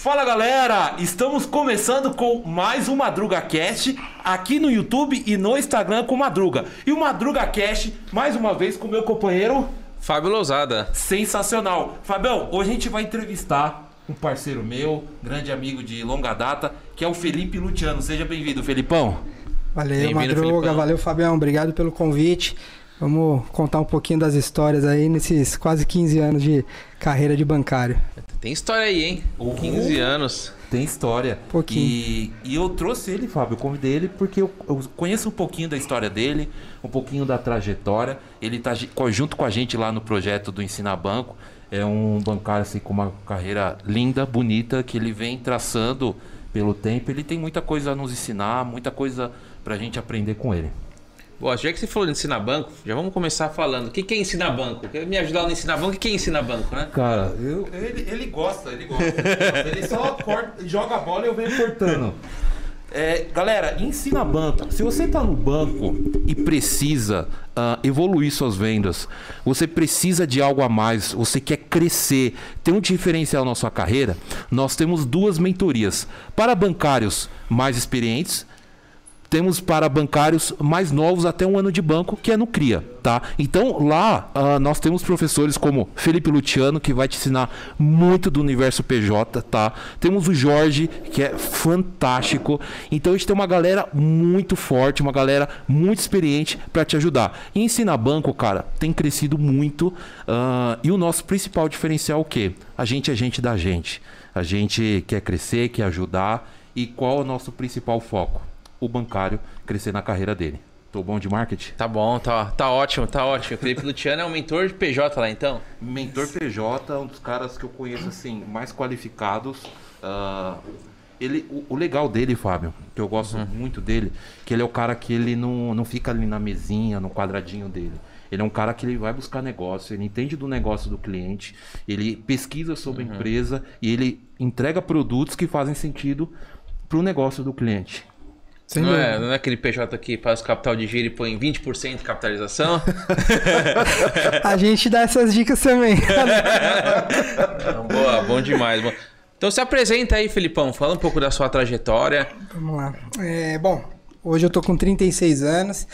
Fala galera, estamos começando com mais um Madruga Cast aqui no YouTube e no Instagram com Madruga. E o Madruga Cast, mais uma vez com meu companheiro Fábio Lousada. Sensacional. Fabião, hoje a gente vai entrevistar um parceiro meu, grande amigo de longa data, que é o Felipe Luciano. Seja bem-vindo, Felipão. Valeu, Madruga, Felipão. valeu, Fabião. Obrigado pelo convite. Vamos contar um pouquinho das histórias aí nesses quase 15 anos de carreira de bancário. Tem história aí, hein? Uhum. 15 anos. Tem história. Pouquinho. E, e eu trouxe ele, Fábio, eu convidei ele porque eu, eu, conheço um pouquinho da história dele, um pouquinho da trajetória. Ele está junto com a gente lá no projeto do Ensina Banco. É um bancário assim, com uma carreira linda, bonita, que ele vem traçando pelo tempo. Ele tem muita coisa a nos ensinar, muita coisa para a gente aprender com ele. Bom, já que você falou de ensinar banco, já vamos começar falando. O que, que é ensinar banco? Quer me ajudar no ensinar banco? O que, que é ensinar banco, né? Cara, eu, ele, ele gosta, ele gosta. Ele, só corta, joga a bola e eu venho cortando. É, galera, ensina banco. Se você está no banco e precisa uh, evoluir suas vendas, você precisa de algo a mais, você quer crescer, ter um diferencial na sua carreira, nós temos duas mentorias. Para bancários mais experientes temos para bancários mais novos até um ano de banco, que é no CRIA, tá? Então lá uh, nós temos professores como Felipe Luciano, que vai te ensinar muito do universo PJ, tá? Temos o Jorge, que é fantástico. Então a gente tem uma galera muito forte, uma galera muito experiente para te ajudar. E ensinar banco, cara, tem crescido muito. Uh, e o nosso principal diferencial é o quê? A gente é gente da gente. A gente quer crescer, quer ajudar. E qual é o nosso principal foco? O bancário crescer na carreira dele. Tô bom de marketing? Tá bom, tá, tá ótimo, tá ótimo. Felipe Luciano é um mentor de PJ lá, então? Mentor PJ, um dos caras que eu conheço assim mais qualificados. Uh, ele, o, o, legal dele, Fábio, que eu gosto uhum. muito dele, que ele é o cara que ele não, não fica ali na mesinha, no quadradinho dele. Ele é um cara que ele vai buscar negócio, ele entende do negócio do cliente, ele pesquisa sobre uhum. a empresa e ele entrega produtos que fazem sentido para o negócio do cliente. Não é, não é aquele PJ que faz o capital de giro e põe 20% de capitalização? a gente dá essas dicas também. não, boa, bom demais. Bom. Então se apresenta aí, Felipão. Fala um pouco da sua trajetória. Vamos lá. É, bom, hoje eu tô com 36 anos.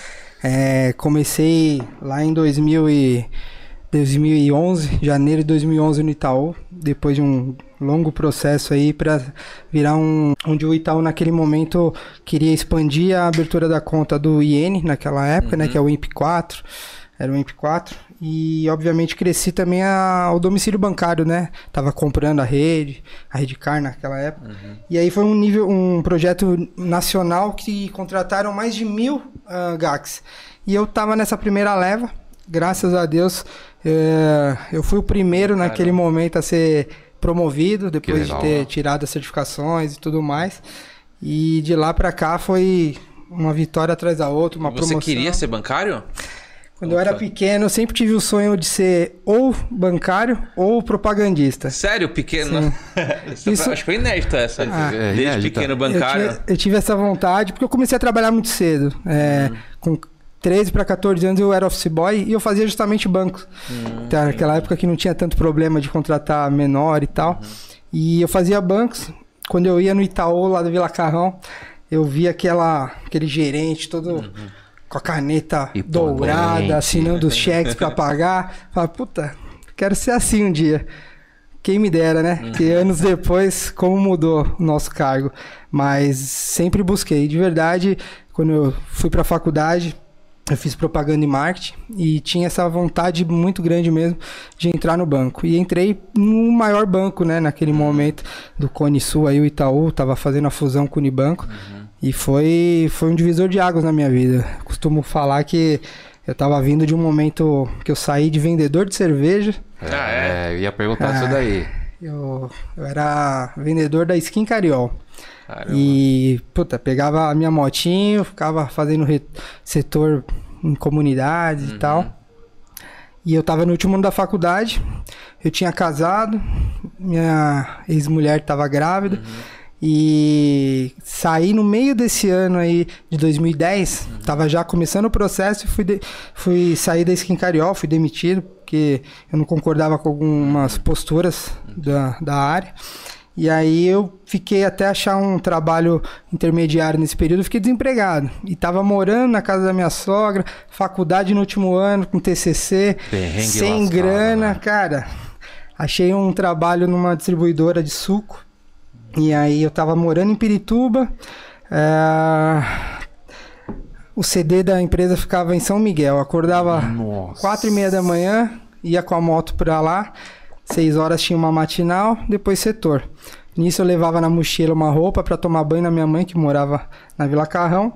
É, comecei lá em 2000 e 2011, janeiro de 2011 no Itaú, depois de um longo processo aí para virar um onde o Itaú naquele momento queria expandir a abertura da conta do IN naquela época, né, uhum. né, que é o IMP 4, era o IMP 4 e obviamente cresci também a, o domicílio bancário, né? Tava comprando a rede, a Redcar naquela época. Uhum. E aí foi um nível, um projeto nacional que contrataram mais de mil uh, GACs. E eu tava nessa primeira leva, graças a Deus, é, eu fui o primeiro Caramba. naquele momento a ser promovido, depois legal, de ter tirado as certificações e tudo mais. E de lá para cá foi uma vitória atrás da outra, uma Você promoção. Você queria ser bancário? Quando Opa. eu era pequeno, eu sempre tive o sonho de ser ou bancário ou propagandista. Sério, pequeno? Isso... Acho que foi inédito essa. Ah, Desde inédito. pequeno bancário. Eu, eu, tive essa vontade porque eu comecei a trabalhar muito cedo. É, uhum. Com 13 para 14 anos eu era office boy e eu fazia justamente bancos. Uhum. Então, naquela época que não tinha tanto problema de contratar menor e tal. Uhum. E eu fazia bancos. Quando eu ia no Itaú, lá do Vila Carrão, eu via aquela, aquele gerente todo uhum. com a caneta e dourada, assinando os cheques para pagar. Falei, puta, quero ser assim um dia. Quem me dera, né? Uhum. Que anos depois, como mudou o nosso cargo. Mas sempre busquei. De verdade, quando eu fui para a faculdade, eu fiz propaganda e marketing e tinha essa vontade muito grande mesmo de entrar no banco. E entrei no maior banco, né, naquele momento do Cone Sul, aí o Itaú estava fazendo a fusão com o Unibanco. Uhum. E foi, foi um divisor de águas na minha vida. Costumo falar que eu estava vindo de um momento que eu saí de vendedor de cerveja. Ah, é? Eu ia perguntar isso daí. Eu, eu era vendedor da Skin Cariol. Caramba. E, puta, pegava a minha motinho, ficava fazendo setor em comunidades uhum. e tal. E eu tava no último ano da faculdade, eu tinha casado, minha ex-mulher tava grávida. Uhum. E saí no meio desse ano aí de 2010, uhum. tava já começando o processo e fui, de, fui sair da Skin Cariol, fui demitido, porque eu não concordava com algumas posturas da, da área. E aí eu fiquei até achar um trabalho intermediário nesse período, fiquei desempregado. E tava morando na casa da minha sogra, faculdade no último ano, com TCC, Perrengue sem lascado, grana, né? cara. Achei um trabalho numa distribuidora de suco. E aí eu tava morando em Pirituba. é, O CD da empresa ficava em São Miguel. Acordava Nossa. quatro e meia da manhã, ia com a moto pra lá. Seis horas tinha uma matinal, depois setor. Nisso eu levava na mochila uma roupa pra tomar banho na minha mãe, que morava na Vila Carrão.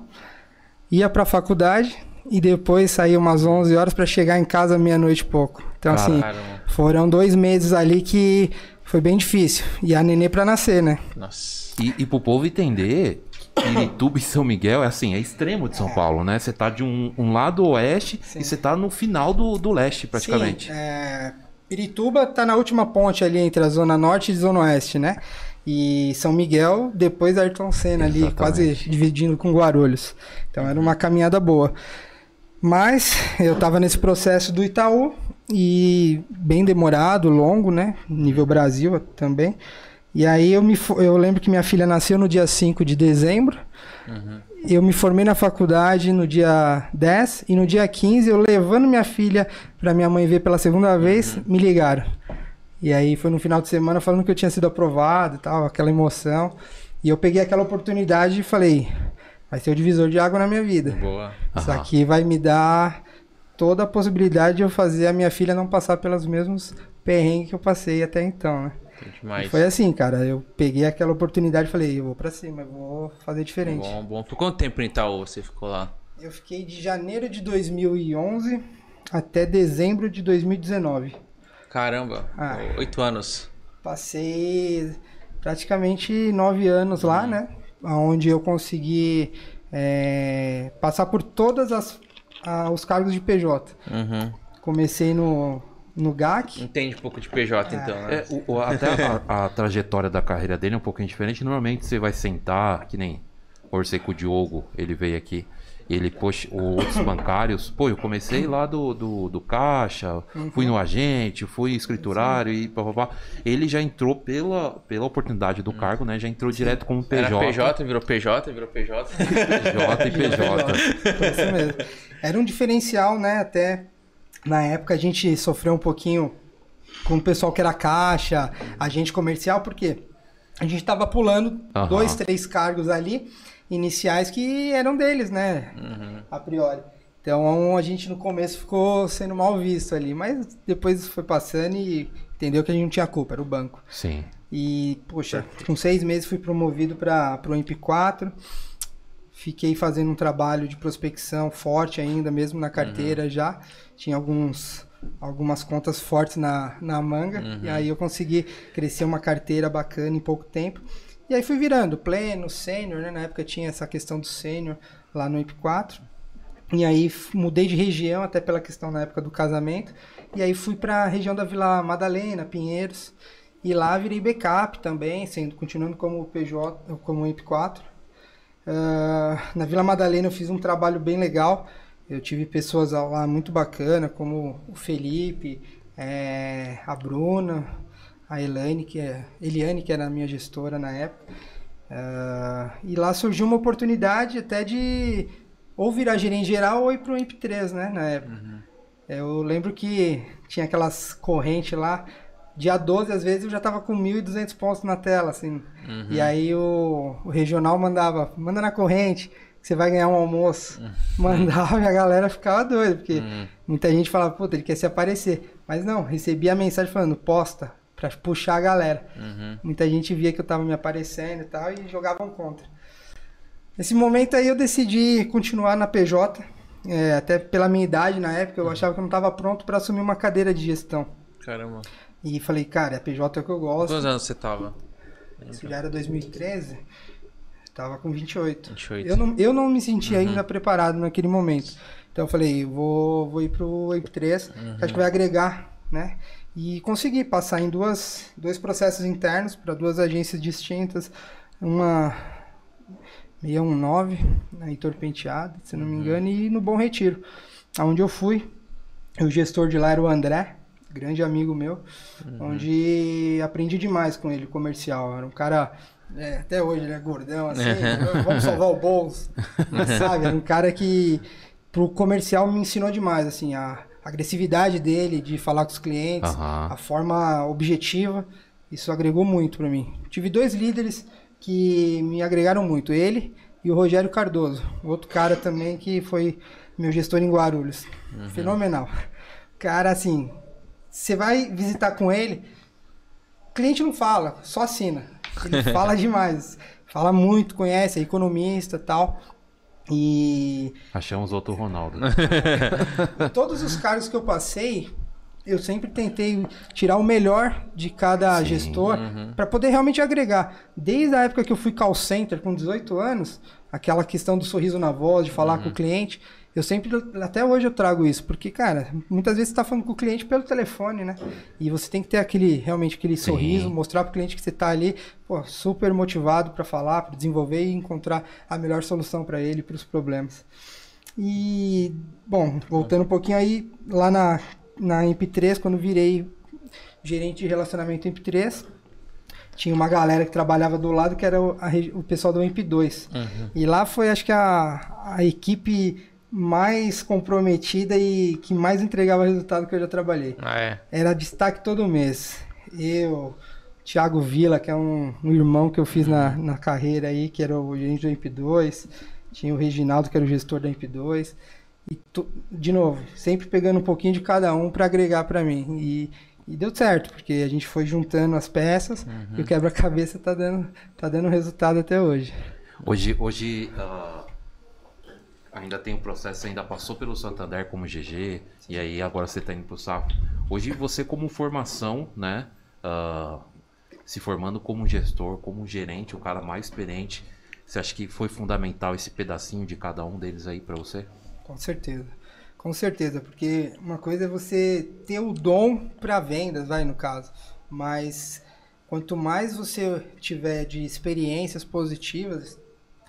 Ia pra faculdade e depois saía umas 11 horas pra chegar em casa meia-noite e pouco. Então, assim, Caramba. foram dois meses ali que foi bem difícil. E a nenê pra nascer, né? Nossa. E, e pro povo entender, Pirituba e São Miguel é assim, é extremo de São Paulo, né? Você tá de um, um lado oeste Sim. e você tá no final do, do leste, praticamente. Sim, é, Pirituba tá na última ponte ali entre a Zona Norte e Zona Oeste, né? E São Miguel, depois Ayrton Senna ali, Exatamente. quase dividindo com Guarulhos. Então era uma caminhada boa. Mas eu tava nesse processo do Itaú e bem demorado, longo, né? Nível Brasil também. E aí eu me eu lembro que minha filha nasceu no dia 5 de dezembro. Eu me formei na faculdade no dia 10 e no dia 15 eu levando minha filha pra minha mãe ver pela segunda vez, me ligaram. E aí foi no final de semana falando que eu tinha sido aprovado e tal, aquela emoção. E eu peguei aquela oportunidade e falei, vai ser o divisor de água na minha vida. Boa. Isso Aham. aqui vai me dar toda a possibilidade de eu fazer a minha filha não passar pelos mesmos perrengues que eu passei até então, né? E Demais. foi assim, cara, eu peguei aquela oportunidade e falei, eu vou pra cima, eu vou fazer diferente. Bom, bom. Por quanto tempo em Itaú você ficou lá? Eu fiquei de janeiro de 2011 até dezembro de 2019. Caramba, Ah. oito anos. Passei praticamente nove anos lá, né? Onde eu consegui é, passar por todas as ah, os cargos de PJ. Uhum. Comecei no, no GAC. Entende um pouco de PJ, então, né? É, o- o- até a, a trajetória da carreira dele é um pouquinho diferente. Normalmente você vai sentar, que nem Orcei com o Diogo, ele veio aqui. Ele, poxa, o- outros bancários, pô, eu comecei lá do, do, do caixa, fui no agente, fui escriturário e papapá. Ele já entrou pela, pela oportunidade do cargo, né? Já entrou direto como PJ. Era PJ, virou PJ, virou PJ. PJ e PJ. Foi isso mesmo. Era um diferencial, né? Até na época a gente sofreu um pouquinho com o pessoal que era caixa, agente comercial, porque a gente tava pulando Aham. dois, três cargos ali iniciais que eram deles, né? A priori. Então a gente no começo ficou sendo mal visto ali, mas depois foi passando e entendeu que a gente não tinha culpa, era o banco. Sim. E, poxa, com seis meses fui promovido para o MP4. Fiquei fazendo um trabalho de prospecção forte ainda, mesmo na carteira já. Tinha alguns, algumas contas fortes na, na manga. E aí eu consegui crescer uma carteira bacana em pouco tempo. E aí fui virando pleno, sênior, né? Na época tinha essa questão do sênior lá no IP4. E aí mudei de região, até pela questão na época do casamento. E aí fui para a região da Vila Madalena, Pinheiros. E lá virei backup também, sendo continuando como PJ, como IP4. Ah, na Vila Madalena eu fiz um trabalho bem legal. Eu tive pessoas lá muito bacana, como o Felipe, eh, a Bruna, a Elaine, que é Eliane, que era a minha gestora na época. Ah, e lá surgiu uma oportunidade até de ou virar gerente geral ou ir para o IP3, né, na época. Eu lembro que tinha aquelas correntes lá, dia 12 às vezes eu já tava com 1.200 pontos na tela, assim. E aí o, o regional mandava, manda na corrente, que você vai ganhar um almoço. Mandava e a galera ficava doida, porque muita gente falava, puta, ele quer se aparecer. Mas não, recebia a mensagem falando, posta, pra puxar a galera. Muita gente via que eu tava me aparecendo e tal e jogavam contra. Nesse momento aí eu decidi continuar na PJ, é, até pela minha idade na época, eu achava que eu não estava pronto para assumir uma cadeira de gestão. Caramba. E falei, cara, a PJ é o que eu gosto. Quantos anos você tava? Isso já era 2013, tava com 28. 28. Eu não, eu não me sentia ainda preparado naquele momento. Então eu falei, vou, vou ir pro IP3, que acho que vai agregar, né? E consegui passar em duas, dois processos internos para duas agências distintas. Uma 619, na Heitor Penteado, se não me engano, e no Bom Retiro, aonde eu fui. O gestor de lá era o André, grande amigo meu, onde aprendi demais com ele, comercial. Era um cara, é, até hoje ele é gordão, assim, vamos salvar o bolso, sabe? Era um cara que, pro comercial, me ensinou demais, assim, a agressividade dele de falar com os clientes, Aham. a forma objetiva, isso agregou muito pra mim. Tive dois líderes que me agregaram muito, ele e o Rogério Cardoso, outro cara também que foi meu gestor em Guarulhos. Fenomenal. Cara, assim, você vai visitar com ele, o cliente não fala, só assina. Ele fala demais, fala muito, conhece, é economista e tal. E Achamos outro Ronaldo. todos os cargos que eu passei, eu sempre tentei tirar o melhor de cada Sim, gestor para poder realmente agregar. Desde a época que eu fui call center com 18 anos, aquela questão do sorriso na voz, de falar com o cliente, eu sempre, até hoje eu trago isso, porque, cara, muitas vezes você tá falando com o cliente pelo telefone, né? E você tem que ter aquele, realmente aquele Sim. sorriso, mostrar pro cliente que você tá ali, pô, super motivado para falar, para desenvolver e encontrar a melhor solução para ele, para os problemas. E, bom, voltando um pouquinho aí, lá na, na MP3, quando virei gerente de relacionamento MP3, tinha uma galera que trabalhava do lado que era o, a o pessoal do MP2. E lá foi, acho que, a, a equipe mais comprometida e que mais entregava resultado que eu já trabalhei. Ah, é. Era destaque todo mês. Eu, Thiago Vila, que é um, um irmão que eu fiz na, na carreira aí, que era o gerente do MP2. Tinha o Reginaldo, que era o gestor da MP2. E, to- de novo, sempre pegando um pouquinho de cada um para agregar para mim. E, e deu certo, porque a gente foi juntando as peças e o quebra-cabeça tá dando, tá dando resultado até hoje. Hoje, hoje ah, ainda tem o processo, ainda passou pelo Santander como GG, e aí agora você está indo pro Safra. Hoje você como formação, né? ah, se formando como gestor, como gerente, o cara mais experiente, você acha que foi fundamental esse pedacinho de cada um deles aí para você? Com certeza. Com certeza, porque uma coisa é você ter o dom para vendas, vai no caso, mas quanto mais você tiver de experiências positivas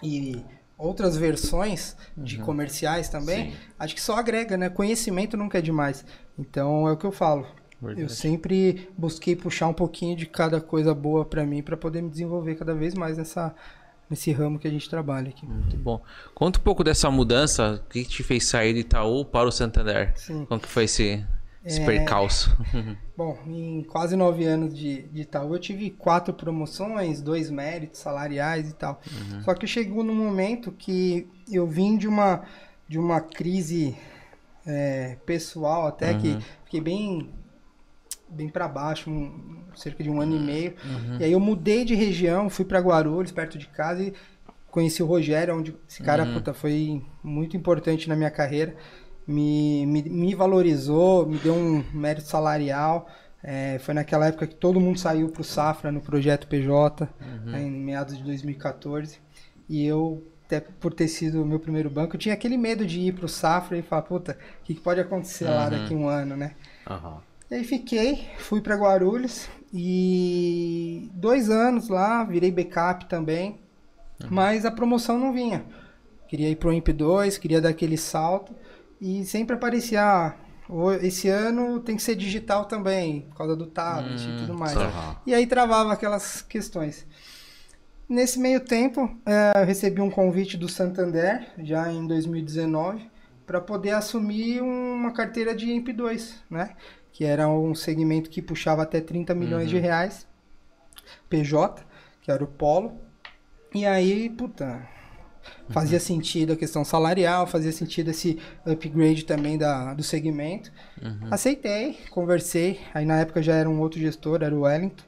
e outras versões de comerciais também, Sim. acho que só agrega, né? Conhecimento nunca é demais. Então é o que eu falo. Verdade. Eu sempre busquei puxar um pouquinho de cada coisa boa para mim para poder me desenvolver cada vez mais nessa nesse ramo que a gente trabalha aqui. Muito bom. Conta um pouco dessa mudança, o que te fez sair do Itaú para o Santander? Sim. Como que foi esse, esse É. percalço? Bom, em quase nove anos de, de Itaú, eu tive quatro promoções, dois méritos salariais e tal. Só que chegou num momento que eu vim de uma, de uma crise é, pessoal, até que fiquei bem bem para baixo, um- cerca de um ano e meio. E aí eu mudei de região, fui para Guarulhos, perto de casa, e conheci o Rogério, onde esse cara puta, foi muito importante na minha carreira. Me, me, me valorizou, me deu um mérito salarial. É, foi naquela época que todo mundo saiu pro Safra no projeto PJ, né, em meados de 2014. E eu, até por ter sido o meu primeiro banco, eu tinha aquele medo de ir pro Safra e falar, puta, o que, que pode acontecer lá daqui a um ano, né? Aham. E aí fiquei, fui para Guarulhos e dois anos lá, virei backup também, mas a promoção não vinha. Queria ir pro MP2, queria dar aquele salto e sempre aparecia, ah, esse ano tem que ser digital também, por causa do tablet e tudo mais. E aí travava aquelas questões. Nesse meio tempo, eh, eu recebi um convite do Santander, já em 2019, para poder assumir uma carteira de MP2, né? Que era um segmento que puxava até 30 milhões de reais, PJ, que era o Polo. E aí, puta, fazia sentido a questão salarial, fazia sentido esse upgrade também da, do segmento. Aceitei, conversei. Aí na época já era um outro gestor, era o Wellington.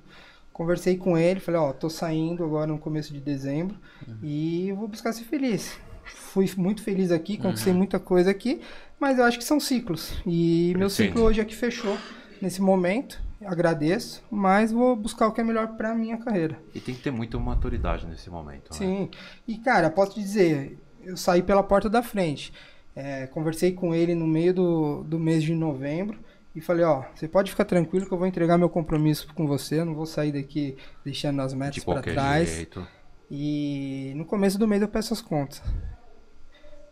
Conversei com ele, falei, ó, tô saindo agora no começo de dezembro e eu vou buscar ser feliz. Fui muito feliz aqui, conquistei muita coisa aqui, mas eu acho que são ciclos. E meu Perfeito. ciclo hoje é que fechou nesse momento. Agradeço, mas vou buscar o que é melhor pra minha carreira. E tem que ter muita maturidade nesse momento. né? Sim. E, cara, posso te dizer, eu saí pela porta da frente. É, conversei com ele no meio do, do mês de novembro e falei, ó, você pode ficar tranquilo que eu vou entregar meu compromisso com você, eu não vou sair daqui deixando as metas para trás. jeito. E no começo do mês eu peço as contas.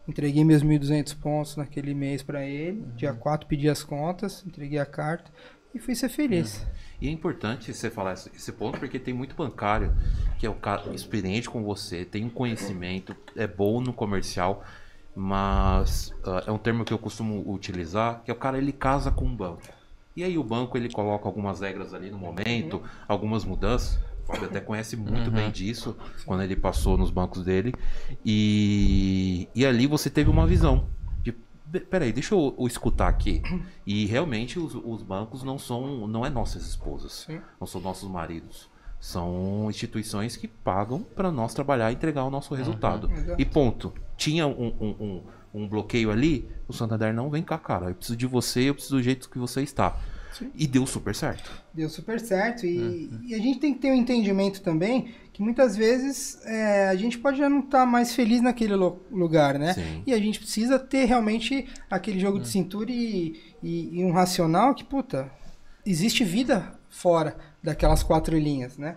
Entreguei meus 1.200 pontos naquele mês para ele. Dia 4 pedi as contas, entreguei a carta. E fui ser feliz. E é importante você falar esse, ponto porque tem muito bancário que é o cara experiente com você, tem um conhecimento, é bom no comercial, mas uh, é um termo que eu costumo utilizar, que é o cara ele casa com um banco. E aí o banco ele coloca algumas regras ali no momento, uhum. algumas mudanças. O Fábio até conhece muito uhum. bem disso quando ele passou nos bancos dele. E, e ali você teve uma visão peraí, deixa eu, eu escutar aqui. E realmente os, os, bancos não são, não é nossas esposas, Sim. não são nossos maridos. São instituições que pagam para nós trabalhar e entregar o nosso resultado. Uhum. E ponto. Tinha um, um, um um bloqueio ali, o Santander não vem cá, cara. Eu preciso de você, eu preciso do jeito que você está. Sim. E deu super certo. Deu super certo. E, uhum. e, a gente tem que ter um entendimento também que muitas vezes é, a gente pode já não estar tá mais feliz naquele lugar, né? Sim. E a gente precisa ter realmente aquele jogo de cintura e, e, e, um racional que, puta, existe vida fora daquelas quatro linhas, né?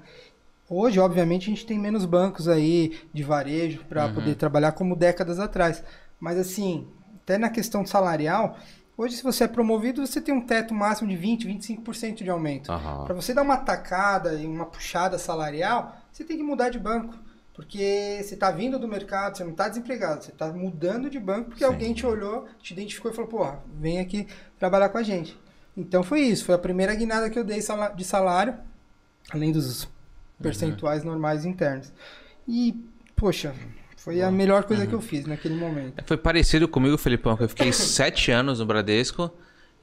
Hoje, obviamente, a gente tem menos bancos aí de varejo para uhum. poder trabalhar como décadas atrás. Mas assim, até na questão salarial, hoje se você é promovido, você tem um teto máximo de 20, 25% de aumento. Uhum. Para você dar uma tacada e uma puxada salarial, você tem que mudar de banco. Porque você está vindo do mercado, você não está desempregado, você está mudando de banco porque Sim. alguém te olhou, te identificou e falou, pô, vem aqui trabalhar com a gente. Então foi isso, foi a primeira guinada que eu dei de salário, além dos uhum. percentuais uhum. normais internos. E, poxa, foi a melhor coisa uhum. que eu fiz naquele momento. Foi parecido comigo, Felipão, que eu fiquei sete anos no Bradesco.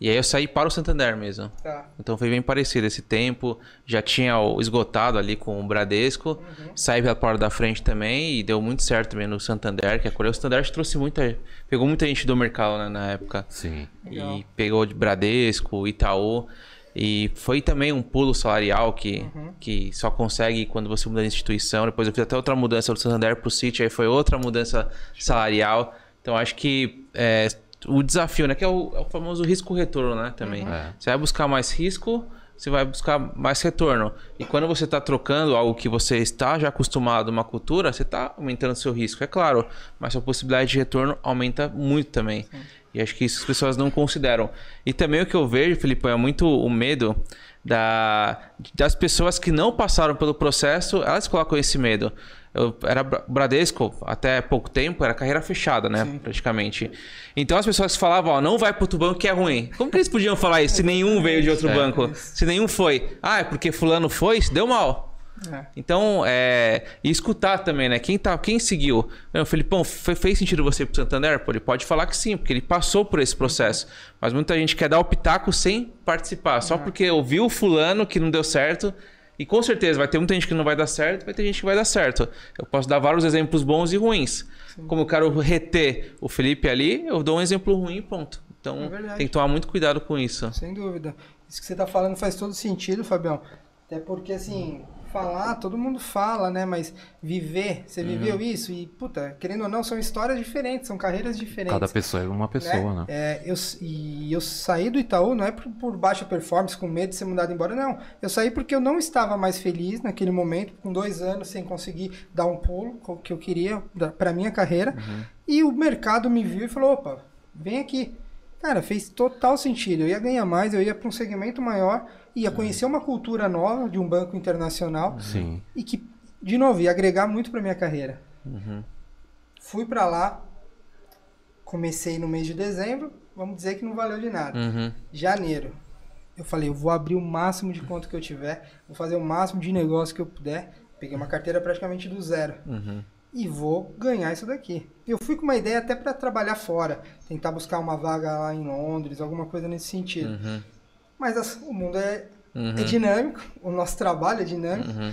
E aí eu saí para o Santander mesmo. Tá. Então foi bem parecido esse tempo. Já tinha esgotado ali com o Bradesco. Uhum. Saí pela porta da frente também e deu muito certo também no Santander, que acolheu. O Santander trouxe muita. Pegou muita gente do mercado né, na época. Sim. Legal. E pegou de Bradesco, Itaú. E foi também um pulo salarial que, uhum. que só consegue quando você muda de instituição. Depois eu fiz até outra mudança do Santander para o City, aí foi outra mudança salarial. Então acho que é, o desafio, né? Que é o, é o famoso risco-retorno, né? Também. Uhum. É. Você vai buscar mais risco, você vai buscar mais retorno. E quando você está trocando algo que você está já acostumado, uma cultura, você está aumentando seu risco, é claro. Mas sua possibilidade de retorno aumenta muito também. Sim. E acho que isso as pessoas não consideram. E também o que eu vejo, Felipe, é muito o medo da, das pessoas que não passaram pelo processo, elas colocam esse medo. Eu era Bradesco até pouco tempo, era carreira fechada, né? Sim. Praticamente. Então as pessoas falavam, ó, não vai para outro banco que é ruim. Como que eles podiam falar isso se nenhum veio de outro é. banco? Se nenhum foi. Ah, é porque fulano foi, se deu mal. É. Então, é, e escutar também, né? Quem, tá, quem seguiu? O Felipão, fez sentido você ir pro Santander? Pô, ele pode falar que sim, porque ele passou por esse processo. Mas muita gente quer dar o pitaco sem participar, só é. porque ouviu o fulano que não deu certo. E com certeza vai ter muita gente que não vai dar certo, vai ter gente que vai dar certo. Eu posso dar vários exemplos bons e ruins. Sim. Como eu quero reter o Felipe ali, eu dou um exemplo ruim e ponto. Então é tem que tomar muito cuidado com isso. Sem dúvida. Isso que você está falando faz todo sentido, Fabião. Até porque, assim, falar, todo mundo fala, né? Mas viver, você uhum. viveu isso e, puta, querendo ou não, são histórias diferentes, são carreiras diferentes. Cada pessoa é uma pessoa, né? né? É, eu, e eu saí do Itaú não é por, por, baixa performance, com medo de ser mudado embora, não. Eu saí porque eu não estava mais feliz naquele momento, com dois anos sem conseguir dar um pulo que eu queria para minha carreira. Uhum. E o mercado me viu e falou: opa, vem aqui. Cara, fez total sentido. Eu ia ganhar mais, eu ia para um segmento maior ia conhecer uma cultura nova de um banco internacional Sim. e que, de novo, ia agregar muito para minha carreira. Uhum. Fui para lá, comecei no mês de dezembro, vamos dizer que não valeu de nada. Uhum. Janeiro, eu falei, eu vou abrir o máximo de conta que eu tiver, vou fazer o máximo de negócio que eu puder. Peguei uma carteira praticamente do zero. Uhum. E vou ganhar isso daqui. Eu fui com uma ideia até para trabalhar fora, tentar buscar uma vaga lá em Londres, alguma coisa nesse sentido. Uhum. Mas as, o mundo é, uhum. é, dinâmico, o nosso trabalho é dinâmico. Uhum.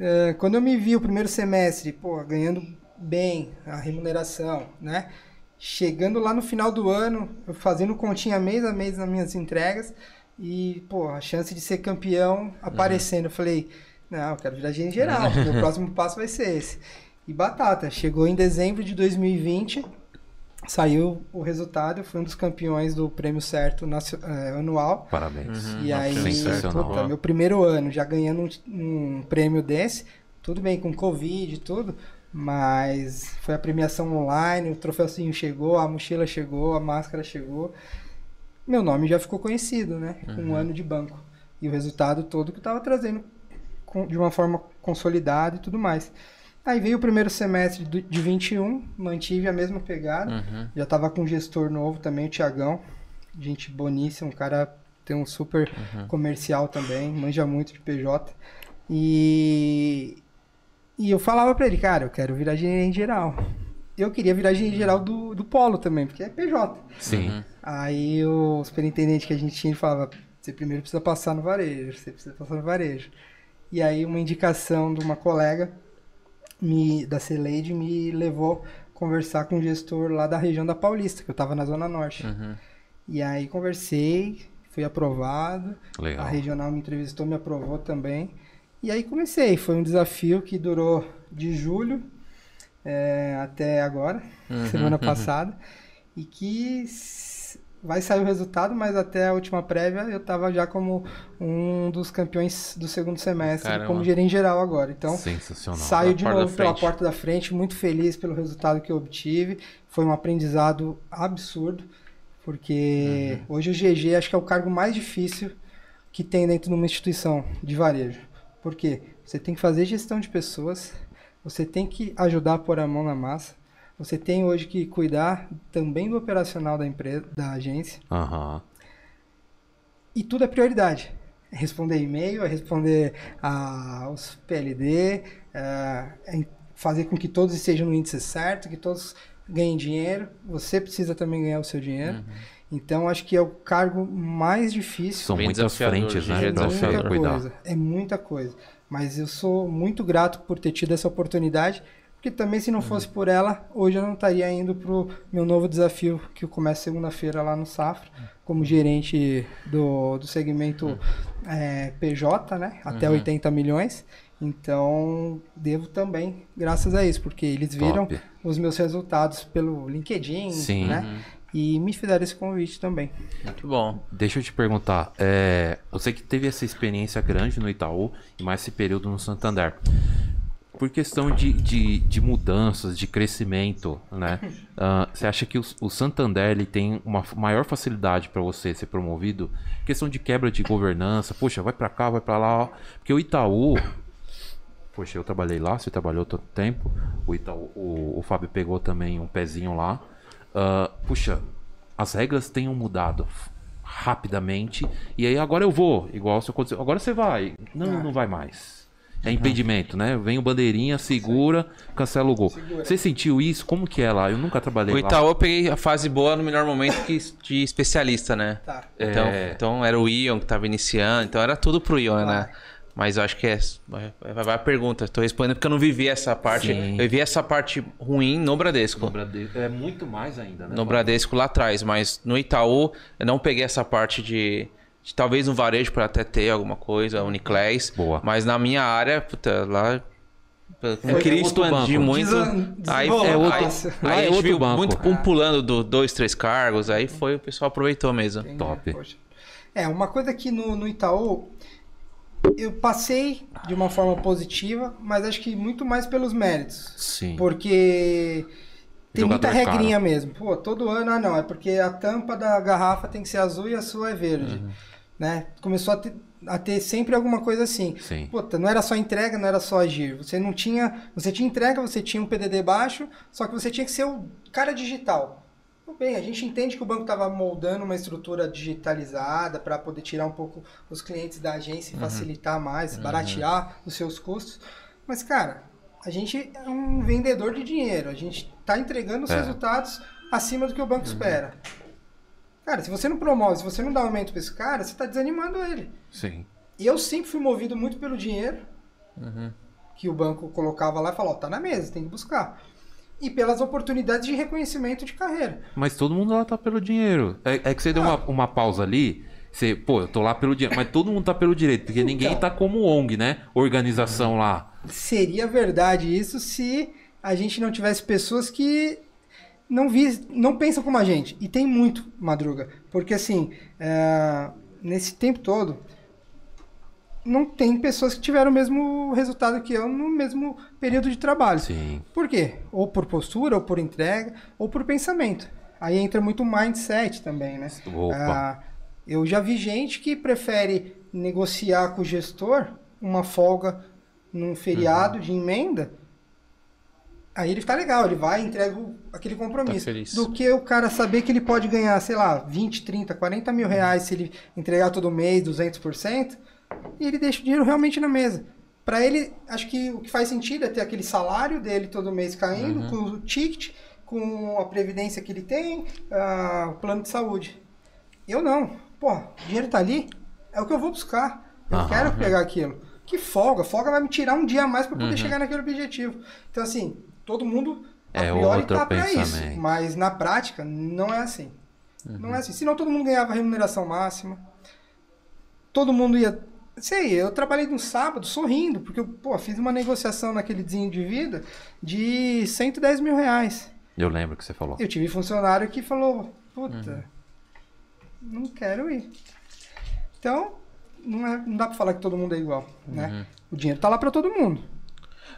É, quando eu me vi o primeiro semestre, pô, ganhando bem a remuneração, né? Chegando lá no final do ano, eu fazendo continha mês a mês nas minhas entregas e, pô, a chance de ser campeão aparecendo. Uhum. Eu falei, não, eu quero virar gerente geral, meu próximo passo vai ser esse. E batata, chegou em dezembro de 2020 saiu o resultado, eu fui um dos campeões do prêmio certo é, anual. Parabéns. Uhum, e aí, puta, meu primeiro ano, já ganhando um, um, prêmio desse, tudo bem com Covid e tudo, mas foi a premiação online, o troféuzinho chegou, a mochila chegou, a máscara chegou. meu nome já ficou conhecido, né? Com um ano de banco. E o resultado todo que eu estava trazendo com- de uma forma consolidada e tudo mais. Aí veio o primeiro semestre de 21, mantive a mesma pegada. Já estava com um gestor novo também, o Tiagão. Gente boníssima, um cara tem um super comercial também, manja muito de PJ. E, e eu falava pra ele, cara, eu quero virar gerente geral. Eu queria virar gerente geral do, do Polo também, porque é PJ. Sim. Aí o superintendente que a gente tinha falava: você primeiro precisa passar no varejo, você precisa passar no varejo. E aí uma indicação de uma colega me, da Celeide me levou a conversar com um gestor lá da região da Paulista, que eu estava na Zona Norte. E aí conversei, fui aprovado. Legal. A regional me entrevistou, me aprovou também. E aí comecei. Foi um desafio que durou de julho é, até agora, semana passada. E que vai sair o resultado, mas até a última prévia eu estava já como um dos campeões do segundo semestre, Caramba. como gerente geral agora. Então. Saio Pela de novo pela porta da frente, muito feliz pelo resultado que eu obtive. Foi um aprendizado absurdo, porque Uhum. hoje o GG acho que é o cargo mais difícil que tem dentro de uma instituição de varejo. Por quê? Você tem que fazer gestão de pessoas, você tem que ajudar a pôr a mão na massa, você tem hoje que cuidar também do operacional da empresa, da agência. Aham. E tudo é prioridade. É responder e-mail, é responder a- aos PLD, é, é fazer com que todos estejam no índice certo, que todos ganhem dinheiro. Você precisa também ganhar o seu dinheiro. Então, acho que é o cargo mais difícil. São muitas frentes, né? É desafiador. cuidar. coisa. É muita coisa. Mas eu sou muito grato por ter tido essa oportunidade, porque também se não fosse por ela, hoje eu não estaria indo pro meu novo desafio, que eu começo segunda-feira lá no Safra, como gerente do, do segmento é, PJ, né? Até 80 milhões. Então, devo também, graças a isso, porque eles viram Top. os meus resultados pelo LinkedIn, Sim. né? E me fizeram esse convite também. Muito bom. Deixa eu te perguntar, é, eu sei que teve essa experiência grande no Itaú e mais esse período no Santander. Por questão de, de, de mudanças, de crescimento, né? ah, você acha que o, o Santander ele tem uma maior facilidade para você ser promovido? Questão de quebra de governança, poxa, vai para cá, vai para lá. ó. Porque o Itaú, poxa, eu trabalhei lá, você trabalhou tanto tempo. O Itaú, o, o Fábio pegou também um pezinho lá. Ah, puxa, as regras tenham mudado rapidamente. E aí agora eu vou, igual se aconteceu. Agora você vai. Não, não vai mais. É impedimento, né? Vem o bandeirinha, segura, cancela o gol. Você sentiu isso? Como que é lá? Eu nunca trabalhei O lá. Itaú eu peguei a fase boa no melhor momento que de especialista, né? Tá. Então, É. então era o Ion que tava iniciando, então era tudo pro Ion, né? Mas eu acho que é. Vai, vai a pergunta. Tô respondendo porque eu não vivi essa parte. Sim. Eu vivi essa parte ruim no Bradesco. No Bradesco. É muito mais ainda, né? No Bradesco lá atrás, mas no Itaú eu não peguei essa parte de. De talvez no varejo para até ter alguma coisa, Uniclass. Boa. Mas na minha área, puta, lá. Eu não É queria expandir banco. muito. Desan- Aí, é outro, Aí- aí, é a gente outro viu banco. muito um pulando do dois, três cargos. Aí foi, o pessoal aproveitou mesmo. Entendi, Top. poxa. É, uma coisa que no, no Itaú eu passei de uma forma positiva, mas acho que muito mais pelos méritos. Sim. Porque tem Jogador muita é caro. regrinha mesmo. Pô, todo ano, ah não, é porque a tampa da garrafa tem que ser azul e a sua é verde. Uhum. Né? Começou a ter, a ter sempre alguma coisa assim. Sim. Puta, não era só entrega, não era só agir. Você não tinha. Você tinha entrega, você tinha um PDD baixo, só que você tinha que ser o cara digital. Tudo bem, a gente entende que o banco estava moldando uma estrutura digitalizada para poder tirar um pouco os clientes da agência e facilitar mais, baratear os seus custos. Mas, cara, a gente é um vendedor de dinheiro. A gente está entregando os É. resultados acima do que o banco espera. Cara, se você não promove, se você não dá aumento para esse cara, você está desanimando ele. Sim. E eu sempre fui movido muito pelo dinheiro que o banco colocava lá e falava, ó, tá na mesa, tem que buscar. E pelas oportunidades de reconhecimento de carreira. Mas todo mundo lá tá pelo dinheiro. É, é que você deu uma, uma pausa ali. Você, pô, eu tô lá pelo dinheiro. Mas todo mundo tá pelo direito. Porque ninguém Então. tá como ONG, né? Organização lá. Seria verdade isso se a gente não tivesse pessoas que não, vi, não pensam como a gente. E tem muito, Madruga. Porque assim, é, nesse tempo todo, não tem pessoas que tiveram o mesmo resultado que eu no mesmo período de trabalho. Sim. Por quê? Ou por postura, ou por entrega, ou por pensamento. aí entra muito mindset também, né? Opa. Ah, eu já vi gente que prefere negociar com o gestor uma folga num feriado de emenda. Aí ele fica legal, ele vai e entrega aquele compromisso. Tá do que o cara saber que ele pode ganhar, sei lá, 20, 30, 40 mil reais se ele entregar todo mês 200%, e ele deixa o dinheiro realmente na mesa. Pra ele, acho que o que faz sentido é ter aquele salário dele todo mês caindo, com o ticket, com a previdência que ele tem, o plano de saúde. Eu não. Pô, o dinheiro tá ali, é o que eu vou buscar. Eu Aham. quero pegar aquilo. Que folga, folga vai me tirar um dia a mais pra poder chegar naquele objetivo. Então, assim, todo mundo a É priori outro tá pra isso. Mas na prática, não é assim. Não é assim. Senão todo mundo ganhava remuneração máxima. Todo mundo ia. Sei, eu trabalhei no sábado sorrindo, porque eu pô, fiz uma negociação naquele desenho de vida de 110 mil reais. Eu lembro que você falou. Eu tive funcionário que falou, puta, não quero ir. Então, não, é, não dá pra falar que todo mundo é igual, né? O dinheiro tá lá pra todo mundo.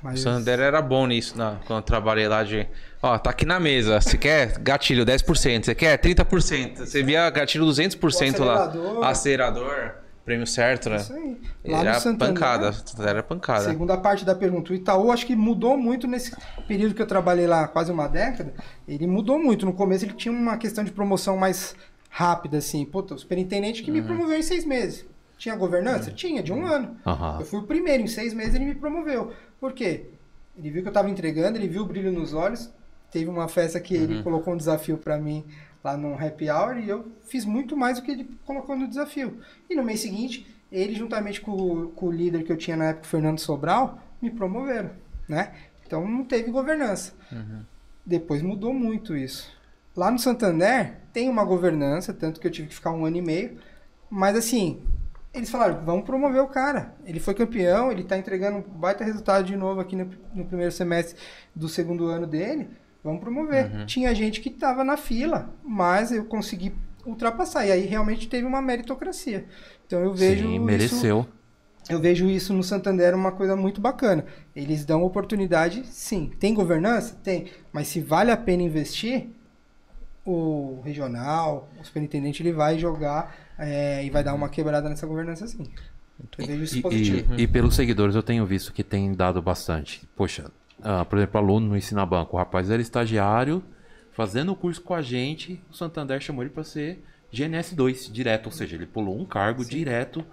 O Mas Sander era bom nisso, na, quando eu trabalhei lá de. Ó, tá aqui na mesa. Você quer gatilho 10%? Você quer 30%? Você via gatilho 200% lá. acelerador. Acelerador. Prêmio certo, né? isso aí. Lá no Era Santander, pancada. Santander Era pancada. Segunda parte da pergunta. O Itaú acho que mudou muito nesse período que eu trabalhei lá, quase uma década. Ele mudou muito. No começo ele tinha uma questão de promoção mais rápida, assim. Puta, o superintendente que me Uhum. promoveu em seis meses. Tinha governança? Tinha, de um ano. Aham. Eu fui o primeiro, em seis meses ele me promoveu. Por quê? Ele viu que eu tava entregando, ele viu o brilho nos olhos. Teve uma festa que Uhum. ele colocou um desafio pra mim lá no happy hour e eu fiz muito mais do que ele colocou no desafio. E no mês seguinte, ele juntamente com, o- com o líder que eu tinha na época, o Fernando Sobral, me promoveram, né? Então não teve governança. Depois mudou muito isso. Lá no Santander tem uma governança, tanto que eu tive que ficar um ano e meio. Mas assim, eles falaram, vamos promover o cara. Ele foi campeão, ele tá entregando um baita resultado de novo aqui no, no primeiro semestre do segundo ano dele. Vamos promover. Tinha gente que tava na fila, mas eu consegui ultrapassar. E aí realmente teve uma meritocracia. Então eu vejo Sim, isso mereceu. eu vejo isso no Santander uma coisa muito bacana. Eles dão oportunidade, sim. Tem governança? Tem. Mas se vale a pena investir, o regional, o superintendente, ele vai jogar é, e vai dar uma quebrada nessa governança, sim. Eu vejo isso E, positivo. e- e pelos seguidores eu tenho visto que tem dado bastante. Poxa, ah, por exemplo, aluno no Ensina Banco. O rapaz era estagiário, fazendo o curso com a gente. O Santander chamou ele para ser GNS2 direto, ou seja, ele pulou um cargo direto,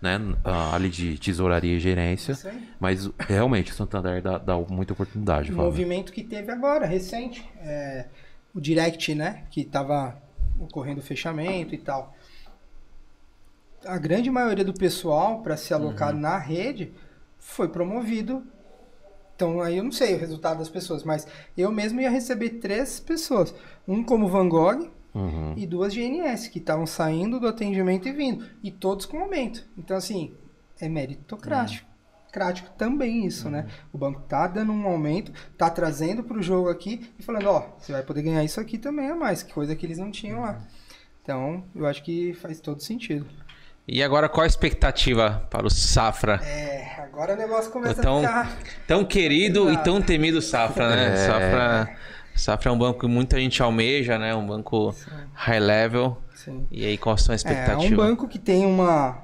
né, ah, ali de tesouraria e gerência. Mas realmente o Santander dá, dá muita oportunidade. O Fábio. movimento que teve agora, recente, é, o Direct, né, que estava ocorrendo o fechamento e tal. A grande maioria do pessoal, para ser alocado na rede, foi promovido. Então, aí eu não sei o resultado das pessoas, mas eu mesmo ia receber três pessoas. Um como Van Gogh Uhum. e duas GNS, que estavam saindo do atendimento e vindo. E todos com aumento. Então, assim, é meritocrático. Crático também isso, né? O banco tá dando um aumento, tá trazendo pro jogo aqui e falando, ó, você vai poder ganhar isso aqui também a mais, que coisa que eles não tinham lá. Então, eu acho que faz todo sentido. E agora qual a expectativa para o Safra? É, agora o negócio começa Tão, a ficar... tão querido e Exato. tão temido Safra, né? É. Safra, Safra é um banco que muita gente almeja, né? Um banco high level. Sim. E aí, qual a sua É, é expectativa? um banco que tem uma,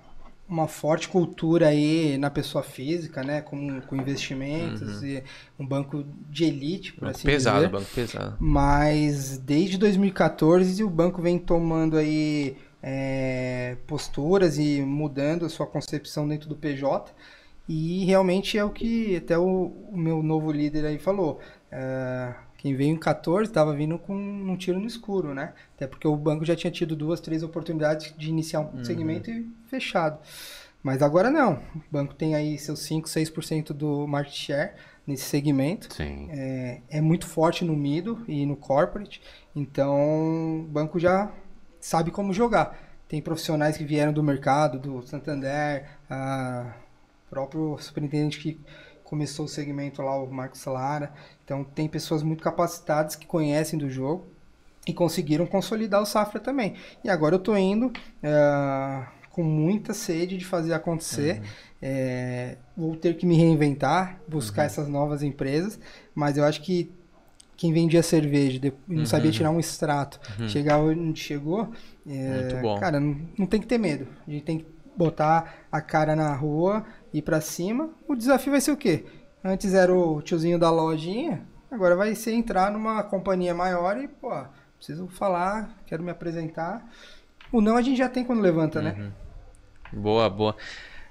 uma forte cultura aí na pessoa física, né? Com, com investimentos e um banco de elite, por Uhum. Banco assim pesado, dizer. banco pesado. Mas desde 2014 o banco vem tomando aí é, posturas e mudando a sua concepção dentro do PJ. E realmente é o que até o, o meu novo líder aí falou. É, quem veio em 14 estava vindo com um tiro no escuro, né? Até porque o banco já tinha tido duas, três oportunidades de iniciar um segmento e fechado. Mas agora não. O banco tem aí seus 5, 6% do market share nesse segmento. Sim. É, é muito forte no middle e no corporate, então o banco já sabe como jogar. Tem profissionais que vieram do mercado, do Santander, a próprio superintendente que começou o segmento lá, o Marcos Lara. Então tem pessoas muito capacitadas que conhecem do jogo e conseguiram consolidar o Safra também. E agora eu tô indo ah, com muita sede de fazer acontecer. É, vou ter que me reinventar, buscar essas novas empresas, mas eu acho que quem vendia cerveja e não sabia tirar um extrato, chegar onde chegou, é, Uhum. Cara, não, não tem que ter medo. A gente tem que botar a cara na rua, ir pra cima. O desafio vai ser o quê? Antes era o tiozinho da lojinha, agora vai ser entrar numa companhia maior e, pô, preciso falar, quero me apresentar. O não a gente já tem quando levanta, Uhum. né? Boa, boa.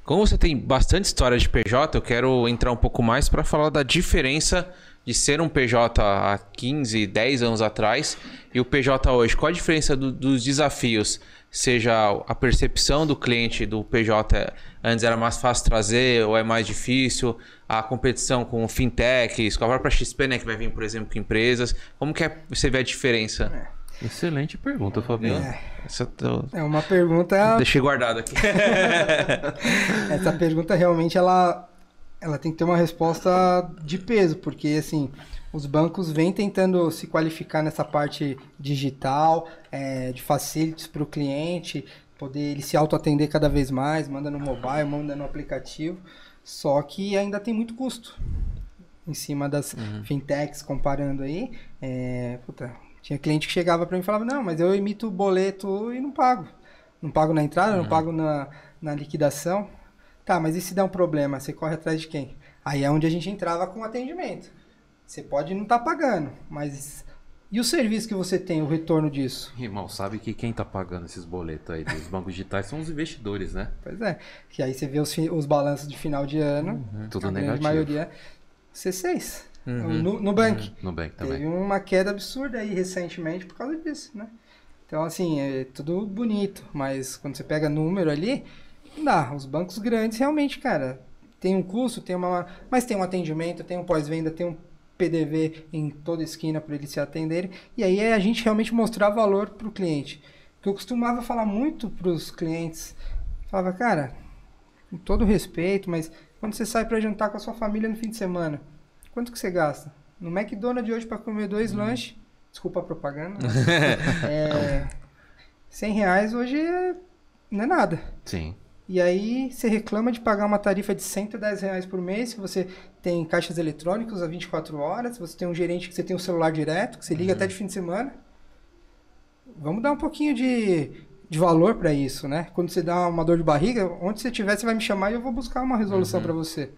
Como você tem bastante história de PJ, eu quero entrar um pouco mais para falar da diferença de ser um PJ há 15, 10 anos atrás e o PJ hoje. Qual a diferença do- dos desafios? Seja a percepção do cliente do PJ antes era mais fácil trazer ou é mais difícil? A competição com fintechs, com a própria XP, né, que vai vir, por exemplo, com empresas. Como que é, você vê a diferença? Excelente pergunta, Fabiano. Essa eu tô- É uma pergunta. Deixei guardado aqui. Essa pergunta realmente ela, ela tem que ter uma resposta de peso, porque assim, os bancos vêm tentando se qualificar nessa parte digital, é, de facilities para o cliente, poder ele se autoatender cada vez mais, manda no mobile, manda no aplicativo, só que ainda tem muito custo em cima das fintechs, comparando aí. É, puta, tinha cliente que chegava para mim e falava, não, mas eu emito boleto e não pago. Não pago na entrada, não pago na, na liquidação. Tá, mas e se der um problema? Você corre atrás de quem? Aí é onde a gente entrava com atendimento. Você pode não estar pagando, mas e o serviço que você tem, o retorno disso? Irmão, sabe que quem tá pagando esses boletos aí dos bancos digitais são os investidores, né? Pois é. Que aí você vê os, os balanços de final de ano, Tudo a negativo. maioria C6. No, Nubank. Nubank Teve também. uma queda absurda aí recentemente por causa disso, né? Então, assim, é tudo bonito, mas quando você pega número ali, dá. Os bancos grandes realmente, cara, tem um custo, tem uma. Mas tem um atendimento, tem um pós-venda, tem um PDV em toda esquina para eles se atenderem. E aí é a gente realmente mostrar valor para o cliente. Que eu costumava falar muito para os clientes. Falava, cara, com todo respeito, mas quando você sai para jantar com a sua família no fim de semana, quanto que você gasta? No McDonald's hoje para comer dois lanches, desculpa a propaganda, é, 100 reais hoje é- não é nada. Sim. E aí você reclama de pagar uma tarifa de 110 reais por mês, que você tem caixas eletrônicos a 24 horas, você tem um gerente que você tem um celular direto, que você liga até de fim de semana. Vamos dar um pouquinho de, de valor para isso, né? Quando você dá uma dor de barriga, onde você estiver, você vai me chamar e eu vou buscar uma resolução para você.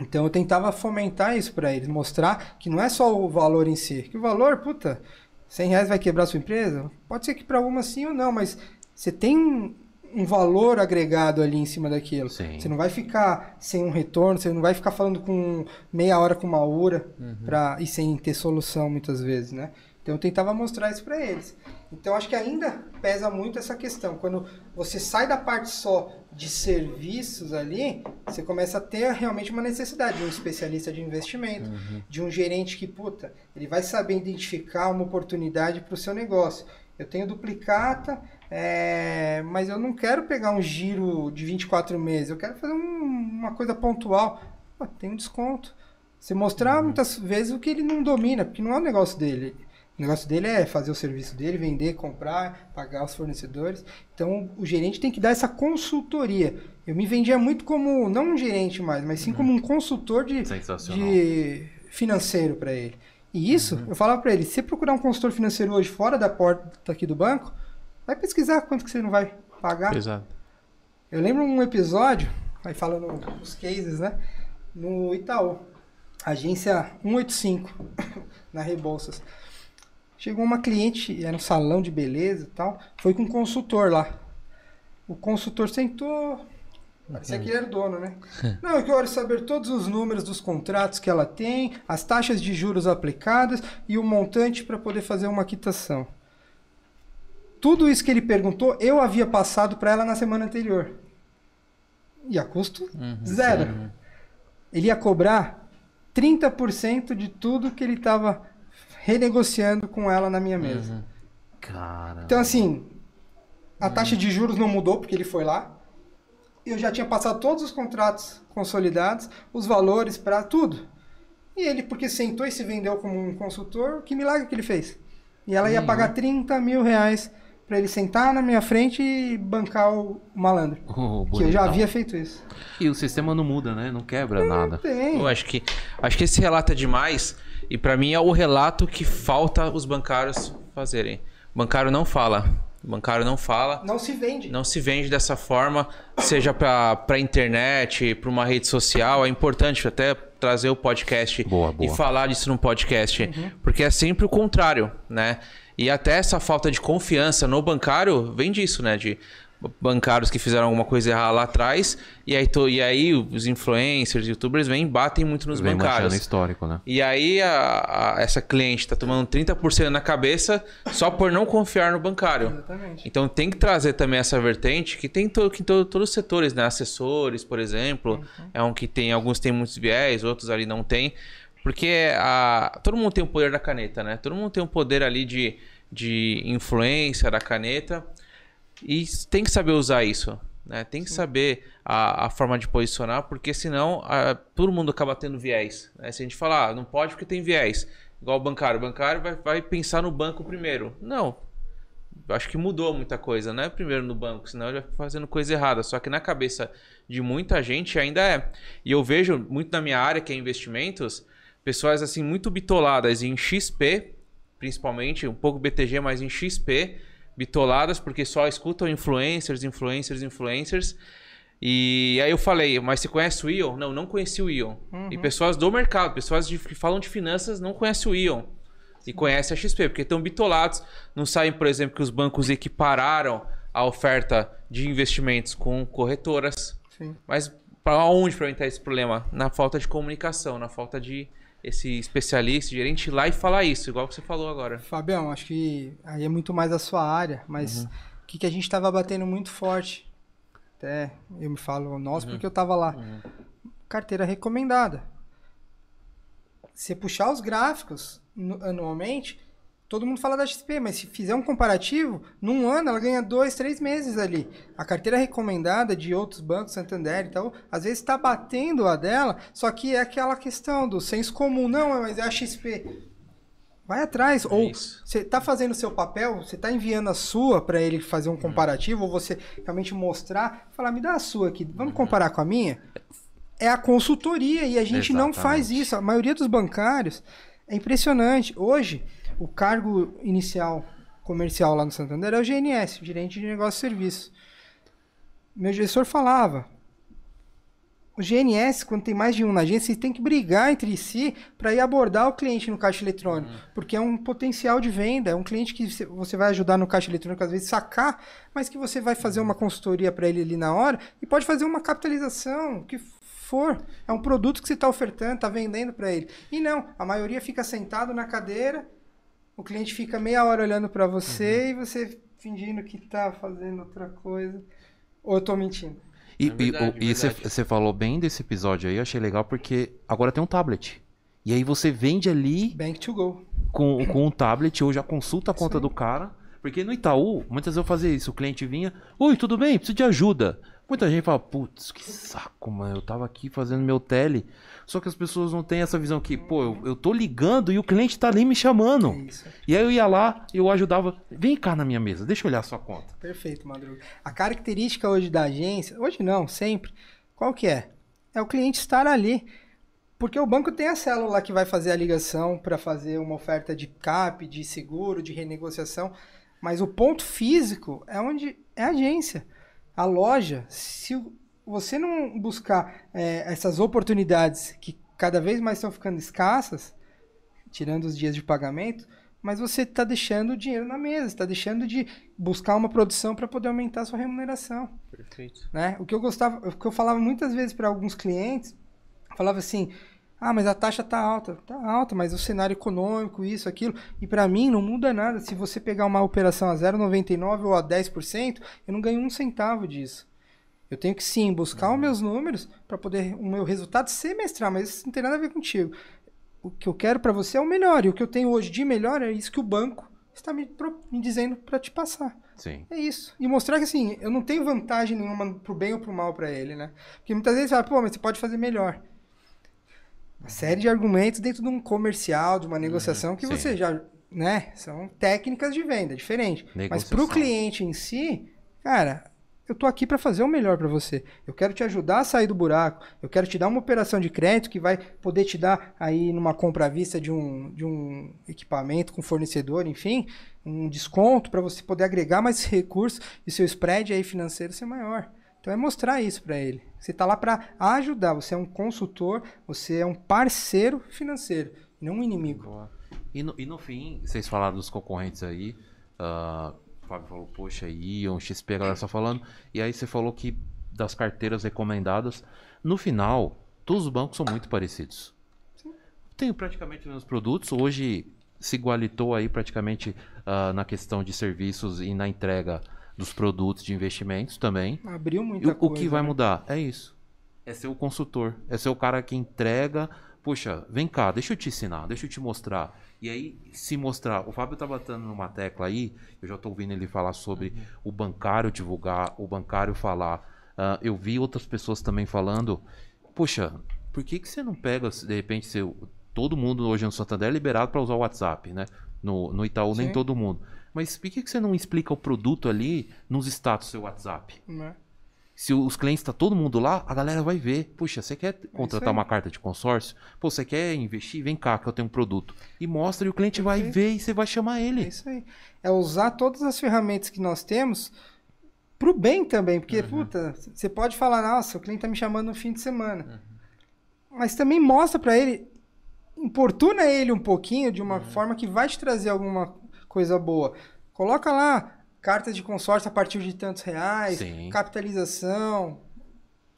Então eu tentava fomentar isso para eles, mostrar que não é só o valor em si, que o valor, puta, 100 reais vai quebrar sua empresa? Pode ser que para algumas sim ou não, mas você tem um, valor agregado ali em cima daquilo. Sim. Você não vai ficar sem um retorno, você não vai ficar falando com meia hora com uma hora pra, e sem ter solução muitas vezes, né? Então eu tentava mostrar isso para eles. Então acho que ainda pesa muito essa questão. Quando você sai da parte só de serviços ali, você começa a ter realmente uma necessidade de um especialista de investimento, de um gerente que, puta, ele vai saber identificar uma oportunidade para o seu negócio. Eu tenho duplicata, é, mas eu não quero pegar um giro de 24 meses, eu quero fazer um- uma coisa pontual. Pô, tem um desconto. Você mostrar muitas vezes o que ele não domina, porque não é o negócio dele. O negócio dele é fazer o serviço dele, vender, comprar, pagar os fornecedores. Então o gerente tem que dar essa consultoria. Eu me vendia muito como, não um gerente mais, mas sim como um consultor de, de financeiro para ele. E isso, eu falava para ele, se você procurar um consultor financeiro hoje fora da porta aqui do banco, vai pesquisar quanto que você não vai pagar. Exato. Eu lembro um episódio, aí falando os cases, né? No Itaú, agência 185, na Rebouças. Chegou uma cliente, era um salão de beleza e tal, foi com um consultor lá. O consultor sentou, que ele era o dono, né? Não, eu quero saber todos os números dos contratos que ela tem, as taxas de juros aplicadas e o montante para poder fazer uma quitação. Tudo isso que ele perguntou, eu havia passado para ela na semana anterior. E a custo zero. Ele ia cobrar 30% de tudo que ele estava renegociando com ela na minha mesa. Cara. Então, assim, a taxa de juros não mudou porque ele foi lá. Eu já tinha passado todos os contratos consolidados, os valores para tudo. E ele, porque sentou e se vendeu como um consultor, que milagre que ele fez. E ela ia pagar 30 mil reais para ele sentar na minha frente e bancar o malandro. Oh, Que eu já havia feito isso. E o sistema não muda, né? Não quebra nada. Tem. Eu acho que, acho que esse relato é demais. E para mim é o relato que falta os bancários fazerem. O bancário não fala. O bancário não fala. Não se vende. Não se vende dessa forma, seja para internet, para uma rede social. É importante até trazer o podcast boa, boa. e falar disso no podcast, uhum. porque é sempre o contrário, né? E até essa falta de confiança no bancário vem disso, né? De bancários que fizeram alguma coisa errada lá atrás e aí, to, e aí os influencers, youtubers vêm e batem muito nos Vem bancários. histórico, né? E aí a, a, essa cliente está tomando 30% na cabeça só por não confiar no bancário. Exatamente. Então tem que trazer também essa vertente que tem to, que to, todos os setores, né? Assessores, por exemplo, uhum. é um que tem alguns têm muitos viés, outros ali não tem. Porque a, todo mundo tem o poder da caneta, né? Todo mundo tem o poder ali de, de influência da caneta. E tem que saber usar isso. Né? Tem que Sim. saber a, a, forma de posicionar, porque senão a, todo mundo acaba tendo viés. Né? Se a gente falar, ah, não pode porque tem viés. Igual o bancário. O bancário vai, vai pensar no banco primeiro. Não. Acho que mudou muita coisa, não é primeiro no banco, senão ele vai fazendo coisa errada. Só que na cabeça de muita gente ainda é. E eu vejo muito na minha área, que é investimentos, pessoas assim muito bitoladas em XP, principalmente, um pouco BTG, mas em XP, bitoladas porque só escutam influencers, influencers, influencers. E aí eu falei, mas você conhece o Ion? Não, não conheci o Ion. Uhum. E pessoas do mercado, pessoas de, que falam de finanças, não conhecem o Ion. E conhecem a XP, porque estão bitolados. Não sabem, por exemplo, que os bancos equipararam a oferta de investimentos com corretoras. Sim. Mas para onde para entrar esse problema? Na falta de comunicação, na falta de esse especialista, gerente ir lá e falar isso, igual que você falou agora. Fabião, acho que aí é muito mais a sua área, mas uhum. o que, que a gente estava batendo muito forte, até eu me falo nós uhum. porque eu estava lá, uhum. carteira recomendada. Se puxar os gráficos anualmente, Todo mundo fala da XP, mas se fizer um comparativo, num ano ela ganha dois, três meses ali. A carteira recomendada de outros bancos, Santander e tal, às vezes está batendo a dela, só que é aquela questão do senso comum. Não, mas é a XP. Vai atrás. É ou você está fazendo o seu papel, você está enviando a sua para ele fazer um uhum. comparativo, ou você realmente mostrar, falar, me dá a sua aqui, vamos uhum. comparar com a minha? É a consultoria e a gente Exatamente. não faz isso. A maioria dos bancários é impressionante. Hoje o cargo inicial comercial lá no Santander é o GNS, Gerente de Negócio e Serviço. Meu gestor falava, o GNS, quando tem mais de um na agência, tem que brigar entre si para ir abordar o cliente no caixa eletrônico, uhum. porque é um potencial de venda, é um cliente que você vai ajudar no caixa eletrônico às vezes sacar, mas que você vai fazer uma consultoria para ele ali na hora e pode fazer uma capitalização, que for. É um produto que você está ofertando, está vendendo para ele. E não, a maioria fica sentado na cadeira o cliente fica meia hora olhando para você uhum. e você fingindo que tá fazendo outra coisa. Ou eu tô mentindo. E você é falou bem desse episódio aí, eu achei legal porque agora tem um tablet. E aí você vende ali. Bank to go. Com, com um tablet ou já consulta a conta do cara. Porque no Itaú, muitas vezes eu fazia isso. O cliente vinha, oi, tudo bem? Preciso de ajuda. Muita gente fala, putz, que saco, mano. Eu tava aqui fazendo meu tele. Só que as pessoas não têm essa visão que, pô, eu, eu tô ligando e o cliente tá ali me chamando. É e aí eu ia lá, eu ajudava. Vem cá na minha mesa, deixa eu olhar a sua conta. Perfeito, Madruga. A característica hoje da agência, hoje não, sempre, qual que é? É o cliente estar ali. Porque o banco tem a célula que vai fazer a ligação para fazer uma oferta de CAP, de seguro, de renegociação. Mas o ponto físico é onde é a agência. A loja, se você não buscar é, essas oportunidades que cada vez mais estão ficando escassas, tirando os dias de pagamento, mas você está deixando o dinheiro na mesa, está deixando de buscar uma produção para poder aumentar a sua remuneração. Perfeito. Né? O que eu gostava, o que eu falava muitas vezes para alguns clientes, falava assim: "Ah, mas a taxa está alta, está alta, mas o cenário econômico, isso, aquilo". E para mim não muda nada. Se você pegar uma operação a 0,99 ou a 10%, eu não ganho um centavo disso. Eu tenho que sim buscar uhum. os meus números para poder o meu resultado semestral, mas isso não tem nada a ver contigo. O que eu quero para você é o melhor, e o que eu tenho hoje de melhor é isso que o banco está me, me dizendo para te passar. Sim. É isso. E mostrar que assim, eu não tenho vantagem nenhuma pro bem ou pro mal para ele, né? Porque muitas vezes fala, pô, mas você pode fazer melhor. Uma série de argumentos dentro de um comercial, de uma negociação, uhum. que Sim. você já, né? São técnicas de venda, diferente. Mas para o cliente em si, cara, eu tô aqui para fazer o melhor para você. Eu quero te ajudar a sair do buraco. Eu quero te dar uma operação de crédito que vai poder te dar aí numa compra à vista de um, de um equipamento com fornecedor, enfim, um desconto para você poder agregar mais recursos e seu spread aí financeiro ser maior. Então é mostrar isso para ele. Você está lá para ajudar. Você é um consultor, você é um parceiro financeiro, não um inimigo. Boa. E no, e no fim, vocês falaram dos concorrentes aí. Uh, o Fábio falou, poxa, Ion, XP, a galera só falando. E aí você falou que das carteiras recomendadas. No final, todos os bancos são muito parecidos. Sim. Tenho praticamente os mesmos produtos. Hoje se igualitou aí praticamente uh, na questão de serviços e na entrega dos produtos de investimentos também. Abriu muita e coisa. O que vai né? mudar é isso. É ser o consultor. É ser o cara que entrega. Puxa, vem cá, deixa eu te ensinar, deixa eu te mostrar. E aí, se mostrar. O Fábio tá batendo numa tecla aí, eu já tô ouvindo ele falar sobre uhum. o bancário divulgar, o bancário falar. Uh, eu vi outras pessoas também falando. Poxa, por que, que você não pega, de repente, seu, todo mundo hoje no Santander é liberado para usar o WhatsApp, né? No, no Itaú, Sim. nem todo mundo. Mas por que, que você não explica o produto ali nos status do seu WhatsApp? É. Se os clientes tá todo mundo lá, a galera vai ver. Puxa, você quer contratar é uma carta de consórcio? Pô, você quer investir? Vem cá que eu tenho um produto. E mostra e o cliente vai ver e você vai chamar ele. É isso aí. É usar todas as ferramentas que nós temos pro bem também. Porque, uhum. puta, você pode falar, nossa, o cliente tá me chamando no fim de semana. Uhum. Mas também mostra para ele, importuna ele um pouquinho de uma uhum. forma que vai te trazer alguma coisa boa. Coloca lá cartas de consórcio a partir de tantos reais, Sim. capitalização.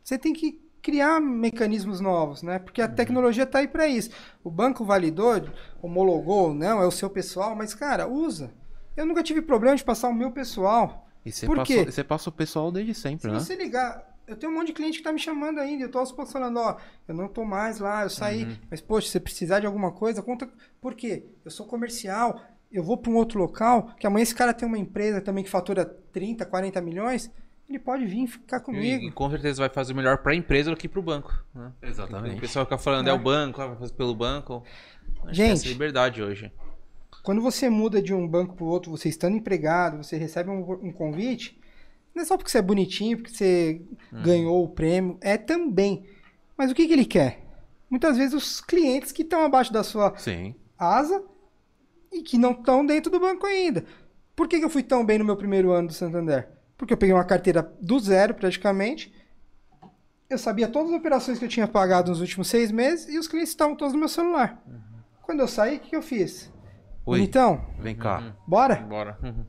Você tem que criar mecanismos novos, né? Porque a uhum. tecnologia está aí para isso. O banco validou, homologou, não, é o seu pessoal, mas cara, usa. Eu nunca tive problema de passar o meu pessoal. E você Por passou, você passa o pessoal desde sempre, Se né? você ligar, eu tenho um monte de cliente que tá me chamando ainda, eu tô aos poucos falando, ó, eu não tô mais lá, eu saí, Uhum. mas poxa, se você precisar de alguma coisa, conta. Por quê? Eu sou comercial, eu vou para um outro local, que amanhã esse cara tem uma empresa também que fatura 30, 40 milhões, ele pode vir ficar comigo. E, e com certeza vai fazer melhor para a empresa do que para o banco. Né? Exatamente. O pessoal fica falando, é, É. o banco, ah, vai fazer pelo banco. Acho Gente. que é essa liberdade hoje. Quando você muda de um banco para o outro, você estando empregado, você recebe um, um convite, não é só porque você é bonitinho, porque você ganhou o prêmio, é também. Mas o que, que ele quer? Muitas vezes os clientes que estão abaixo da sua Sim. asa e que não estão dentro do banco ainda. Por que, que eu fui tão bem no meu primeiro ano do Santander? Porque eu peguei uma carteira do zero, praticamente. Eu sabia todas as operações que eu tinha pagado nos últimos seis meses e os clientes estavam todos no meu celular. Quando eu saí, o que, que eu fiz? Oi, Então, vem cá. bora? Bora. Uhum.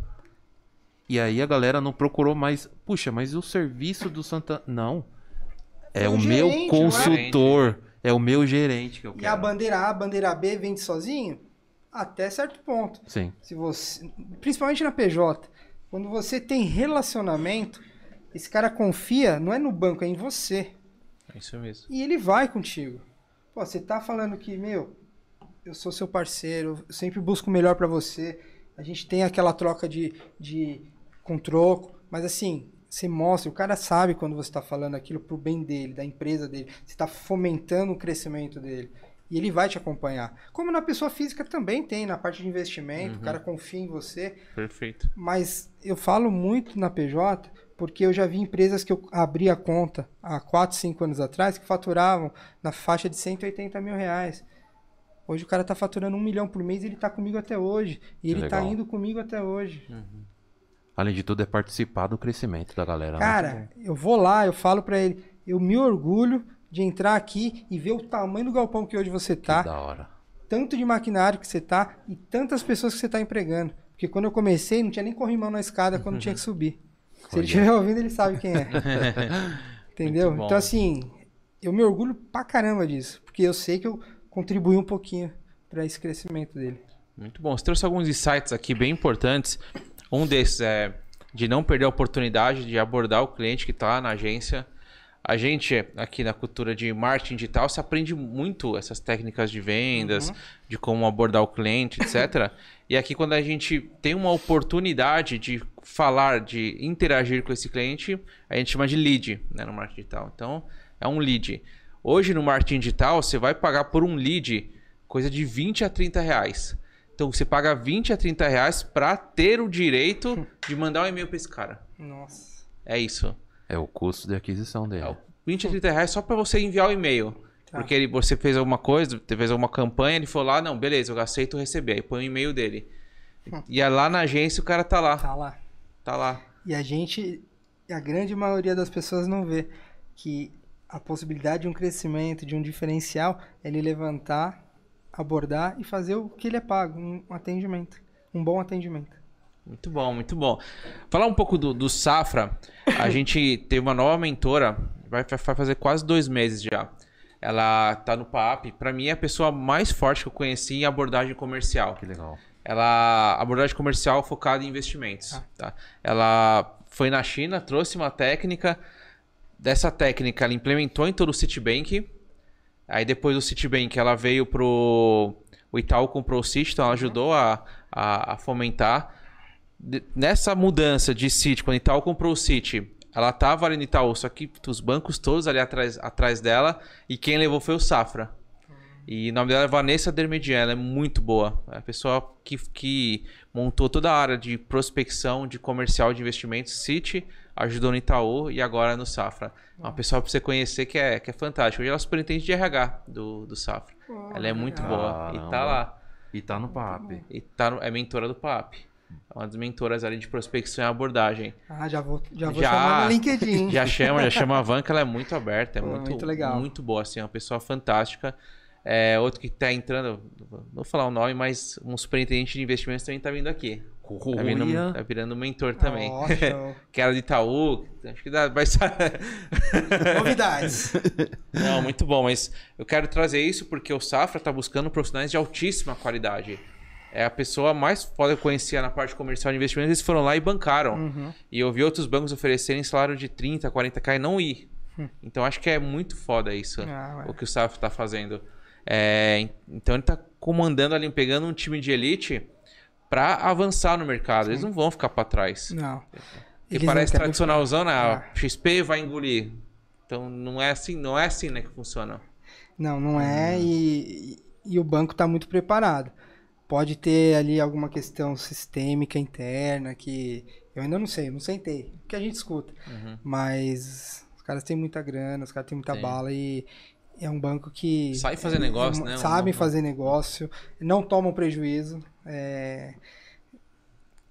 E aí a galera não procurou mais. Puxa, mas o serviço do Santa. Não. É O o meu gerente, consultor. É o meu gerente que eu E a quero. bandeira A, a bandeira B vende sozinho? Até certo ponto. Sim. Se você, principalmente na PJ, quando você tem relacionamento, esse cara confia, não é no banco, é em você. É isso mesmo. E ele vai contigo. Pô, você tá falando que, meu, eu sou seu parceiro, eu sempre busco o melhor pra você. A gente tem aquela troca de, de com troco, mas assim, você mostra, o cara sabe quando você tá falando aquilo pro bem dele, da empresa dele. Você tá fomentando o crescimento dele. E ele vai te acompanhar. Como na pessoa física também tem, na parte de investimento, o cara confia em você. Perfeito. Mas eu falo muito na PJ porque eu já vi empresas que eu abri a conta há 4, 5 anos atrás que faturavam na faixa de 180 mil reais. Hoje o cara tá faturando um milhão por mês e ele tá comigo até hoje. E ele tá legal. indo comigo até hoje. Além de tudo, é participar do crescimento da galera. né? Cara, eu vou lá, eu falo pra ele, eu me orgulho de entrar aqui e ver o tamanho do galpão que hoje você Que tá. da hora. tanto de maquinário que você tá e tantas pessoas que você tá empregando. Porque quando eu comecei, não tinha nem corrimão na escada quando tinha que subir. Se ele estiver ouvindo, ele sabe quem é. Entendeu? Então, assim, eu me orgulho pra caramba disso. Porque eu sei que eu contribuí um pouquinho pra esse crescimento dele. Muito bom. Você trouxe alguns insights aqui bem importantes. Um desses é de não perder a oportunidade de abordar o cliente que está na agência. A gente, aqui na cultura de marketing digital, se aprende muito essas técnicas de vendas, de como abordar o cliente, etc. e aqui, quando a gente tem uma oportunidade de falar, de interagir com esse cliente, a gente chama de lead né, no marketing digital. Então, é um lead. Hoje, no marketing digital, você vai pagar por um lead coisa de 20 a 30 reais. Então, você paga 20 a 30 reais para ter o direito de mandar um e-mail para esse cara. Nossa. É isso. É o custo de aquisição dele. É o 20 a 30 reais só pra você enviar o e-mail. Tá. Porque ele, você fez alguma coisa, fez alguma campanha, ele foi lá, não, beleza, eu aceito receber. Aí põe o e-mail dele. E aí lá na agência o cara tá lá. Tá lá. Tá lá. E a gente, a grande maioria das pessoas não vê que a possibilidade de um crescimento, de um diferencial, é ele levantar, abordar e fazer o que ele é pago, um atendimento, um bom atendimento. Muito bom, muito bom. Falar um pouco do, do Safra. A gente teve uma nova mentora, vai, vai fazer quase dois meses já. Ela tá no PAP. Pra mim é a pessoa mais forte que eu conheci em abordagem comercial. Que legal. Ela abordagem comercial focada em investimentos. Tá? Ela foi na China, trouxe uma técnica. Dessa técnica, ela implementou em todo o Citibank. Aí depois do Citibank, ela veio pro o Itaú comprou o Citi, então ela ajudou a, a, a fomentar. Nessa mudança de Citi, quando o Itaú comprou o Citi, ela estava ali no Itaú, só que os bancos todos ali atrás, atrás dela, e quem levou foi o Safra. E o nome dela é Vanessa Dermedian, ela é muito boa. É a pessoa que, que montou toda a área de prospecção, de comercial de investimentos, Citi, ajudou no Itaú e agora no Safra. É uma pessoa para você conhecer que é, que é fantástica. Hoje ela é superintendente de RH do, do Safra. ela é muito boa. E tá lá. E tá no PAP. E tá no- é mentora do PAP. É uma das mentoras ali de prospecção e abordagem. Ah, já vou, já vou Já- chamar no LinkedIn. Já chama, já chama a Van, que ela é muito aberta, é Pô, muito, muito legal. muito boa, assim, é uma pessoa fantástica. É, outro que tá entrando, não vou falar o nome, mas um superintendente de investimentos também tá vindo aqui. Tá, vindo, tá virando mentor também. Show. que era de Itaú, acho que dá, vai. Novidades. Não, muito bom, mas eu quero trazer isso porque o Safra está buscando profissionais de altíssima qualidade. É a pessoa mais foda que eu conhecia na parte comercial de investimentos, eles foram lá e bancaram. Uhum. E eu vi outros bancos oferecerem salário de 30, 40k e não ir. Então acho que é muito foda isso, Hum. Ah, o que o Safra está fazendo. É, então ele está comandando ali, pegando um time de elite para avançar no mercado. Eles não vão ficar para trás. Não. E Eles parece tradicionalzão, né? Ah. A XP vai engolir. Então não é assim, não é assim, né, que funciona. Não, não é. E, e o banco está muito preparado. Pode ter ali alguma questão sistêmica interna que eu ainda não sei, não sentei. O que a gente escuta. Mas os caras têm muita grana, os caras têm muita Tem. bala e é um banco que. Sabe fazer negócio, né? Sabem Um- fazer negócio, não tomam prejuízo. É,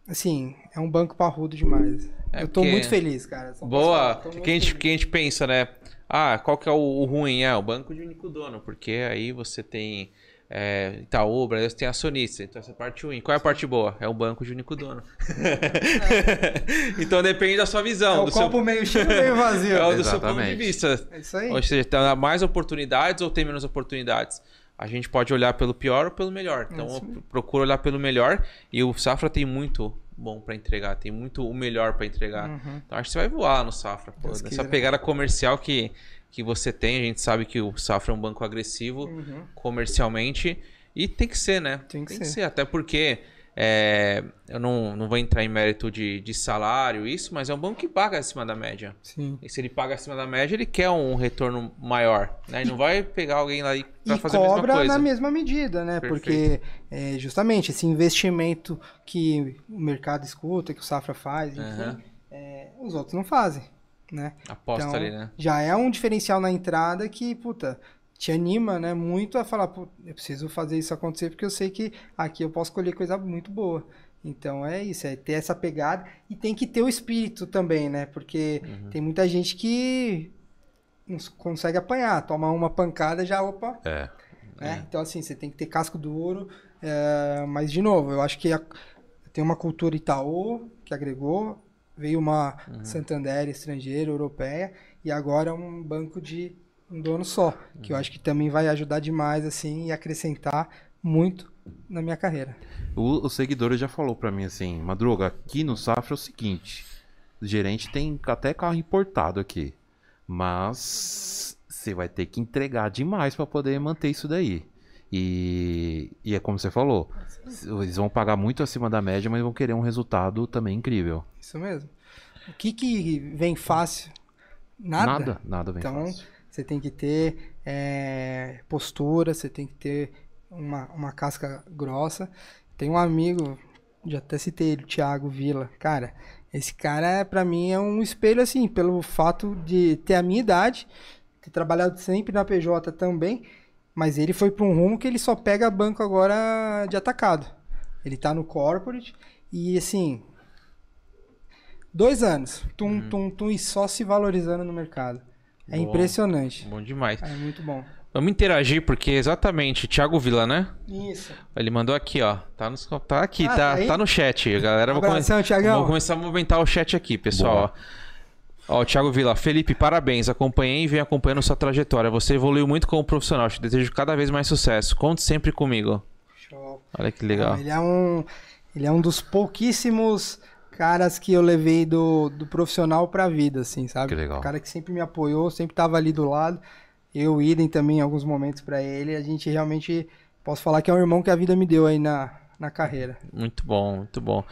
assim, é um banco parrudo demais. É eu tô porque- muito feliz, cara. Boa. falar, tô muito Que a, gente, que a gente pensa, né? Ah, qual que é o, o ruim? É o banco de único dono, porque aí você tem é, Itaú, Brasil, tem acionista. Então essa é a parte ruim. Qual é a parte boa? É o banco de único dono. então depende da sua É visão. o do seu- copo meio cheio ou meio vazio. É o do seu ponto de vista. É isso aí. Ou seja, tem mais oportunidades ou tem menos oportunidades? A gente pode olhar pelo pior ou pelo melhor. Então, É procuro olhar pelo melhor. E o Safra tem muito bom pra entregar. Tem muito o melhor pra entregar. Uhum. Então, acho que você vai voar lá no Safra. Pô, nessa pegada comercial que, que você tem. A gente sabe que o Safra é um banco agressivo Uhum. comercialmente. E tem que ser, né? Tem que ser. Até porque... é, eu não, não vou entrar em mérito de, de salário, isso, mas é um banco que paga acima da média. Sim. E se ele paga acima da média, ele quer um retorno maior. Né? Ele não vai pegar alguém lá e fazer a mesma cobra coisa. na mesma medida, né? Perfeito. Porque é, justamente esse investimento que o mercado escuta, que o Safra faz, enfim, Aham. é, os outros não fazem, né? Aposta Então, ali, né? Já é um diferencial na entrada que, puta, te anima, né? Muito a falar, pô, eu preciso fazer isso acontecer porque eu sei que aqui eu posso colher coisa muito boa. Então é isso, é ter essa pegada e tem que ter o espírito também, né? Porque Uhum. tem muita gente que não consegue apanhar, toma uma pancada já, opa, É. né? Então, assim, você tem que ter casco duro. é, mas, de novo, eu acho que a- tem uma cultura Itaú que agregou, veio uma Santander estrangeira, europeia, e agora é um banco de um dono só, que eu acho que também vai ajudar demais, assim, e acrescentar muito na minha carreira. O, o seguidor já falou pra mim assim, Madruga, aqui no Safra é o seguinte, o gerente tem até carro importado aqui, mas você vai ter que entregar demais pra poder manter isso daí. E, e é como você falou, eles vão pagar muito acima da média, mas vão querer um resultado também incrível. Isso mesmo. O que que vem fácil? Nada. Nada, nada vem Então, fácil. você tem que ter é, postura, você tem que ter uma, uma casca grossa. Tem um amigo, já até citei ele, o Thiago Vila. Cara, Esse cara, pra mim, é um espelho, assim, pelo fato de ter a minha idade, ter trabalhado sempre na PJ também, mas ele foi pra um rumo que ele só pega banco agora de atacado. Ele tá no corporate e, assim, dois anos, tum, tum, tum, e só se valorizando no mercado. É Boa. impressionante. Bom demais. É muito bom. Vamos interagir, porque exatamente, Thiago Vila, né? Isso. Ele mandou aqui, ó. Tá, nos- tá aqui, Ah, tá, tá tá no chat. Galera, vou, Abração, come- Thiagão. vou começar a movimentar o chat aqui, pessoal. Ó, Ó, Thiago Vila, Felipe, parabéns. Acompanhei e venho acompanhando sua trajetória. Você evoluiu muito como profissional. Te desejo cada vez mais sucesso. Conte sempre comigo. Show. Olha que legal. Ele é um, ele é um dos pouquíssimos caras que eu levei do, do profissional pra vida, assim, sabe? Que legal. O cara que sempre me apoiou, sempre tava ali do lado. Eu idem também em alguns momentos pra ele. A gente realmente posso falar que é um irmão que a vida me deu aí na, na carreira. Muito bom, muito bom.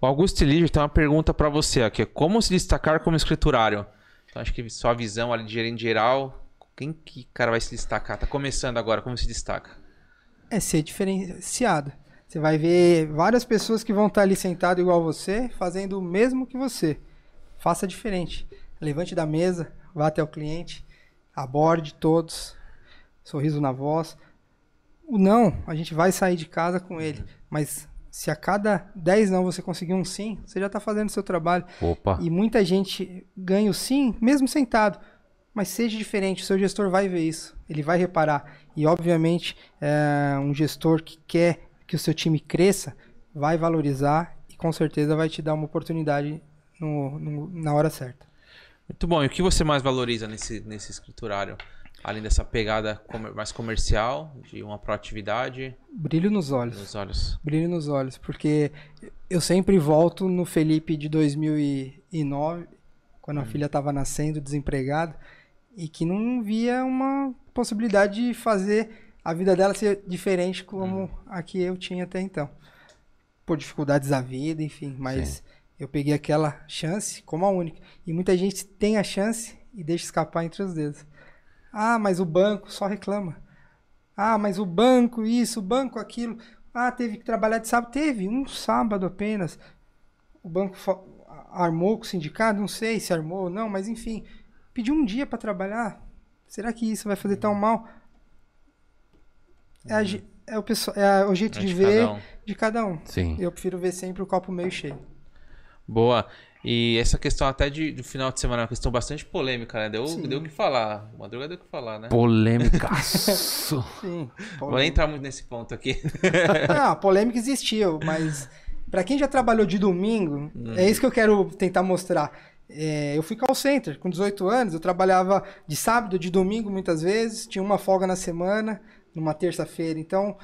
O Augusto Líder tem uma pergunta pra você aqui. Como se destacar como escriturário? Então, acho que sua visão ali de gerente geral, quem que cara vai se destacar? Tá começando agora, como se destaca? É ser diferenciado. Você vai ver várias pessoas que vão estar ali sentado igual você, fazendo o mesmo que você. Faça diferente. Levante da mesa, vá até o cliente, aborde todos, sorriso na voz. O não, a gente vai sair de casa com ele. Mas se a cada 10 não você conseguir um sim, você já está fazendo o seu trabalho. Opa. E muita gente ganha o sim, mesmo sentado. Mas seja diferente, o seu gestor vai ver isso, ele vai reparar. E, obviamente, é, um gestor que quer que o seu time cresça vai valorizar e com certeza vai te dar uma oportunidade no- no- na hora certa. Muito bom. E o que você mais valoriza nesse, nesse escriturário? Além dessa pegada mais comercial, de uma proatividade Brilho nos olhos. nos olhos. Brilho nos olhos, porque eu sempre volto no Felipe de 2009, quando a filha estava nascendo, desempregada, e que não via uma possibilidade de fazer a vida dela ser diferente como a que eu tinha até então. Por dificuldades da vida, enfim, mas Sim. eu peguei aquela chance como a única. E muita gente tem a chance e deixa escapar entre os dedos. Ah, mas o banco só reclama. Ah, mas o banco isso, o banco aquilo. Ah, teve que trabalhar de sábado. Teve, um sábado apenas. O banco armou com o sindicato, não sei se armou ou não, mas enfim. Pediu um dia para trabalhar. Será que isso vai fazer tão mal? É, a ge- é o, pessoal, é o jeito É de, de ver cada um. de cada um. Sim. Eu prefiro ver sempre o copo meio cheio. Boa. E essa questão até de, do final de semana é uma questão bastante polêmica, né? Deu, o que falar. Madruga deu o que falar, né? Polêmicaço. Sim. Vou nem entrar muito nesse ponto aqui. Não, a polêmica existiu, mas pra quem já trabalhou de domingo, é isso que eu quero tentar mostrar. É, eu fui call center com 18 anos, eu trabalhava de sábado, de domingo muitas vezes, tinha uma folga na semana, numa terça-feira. Então,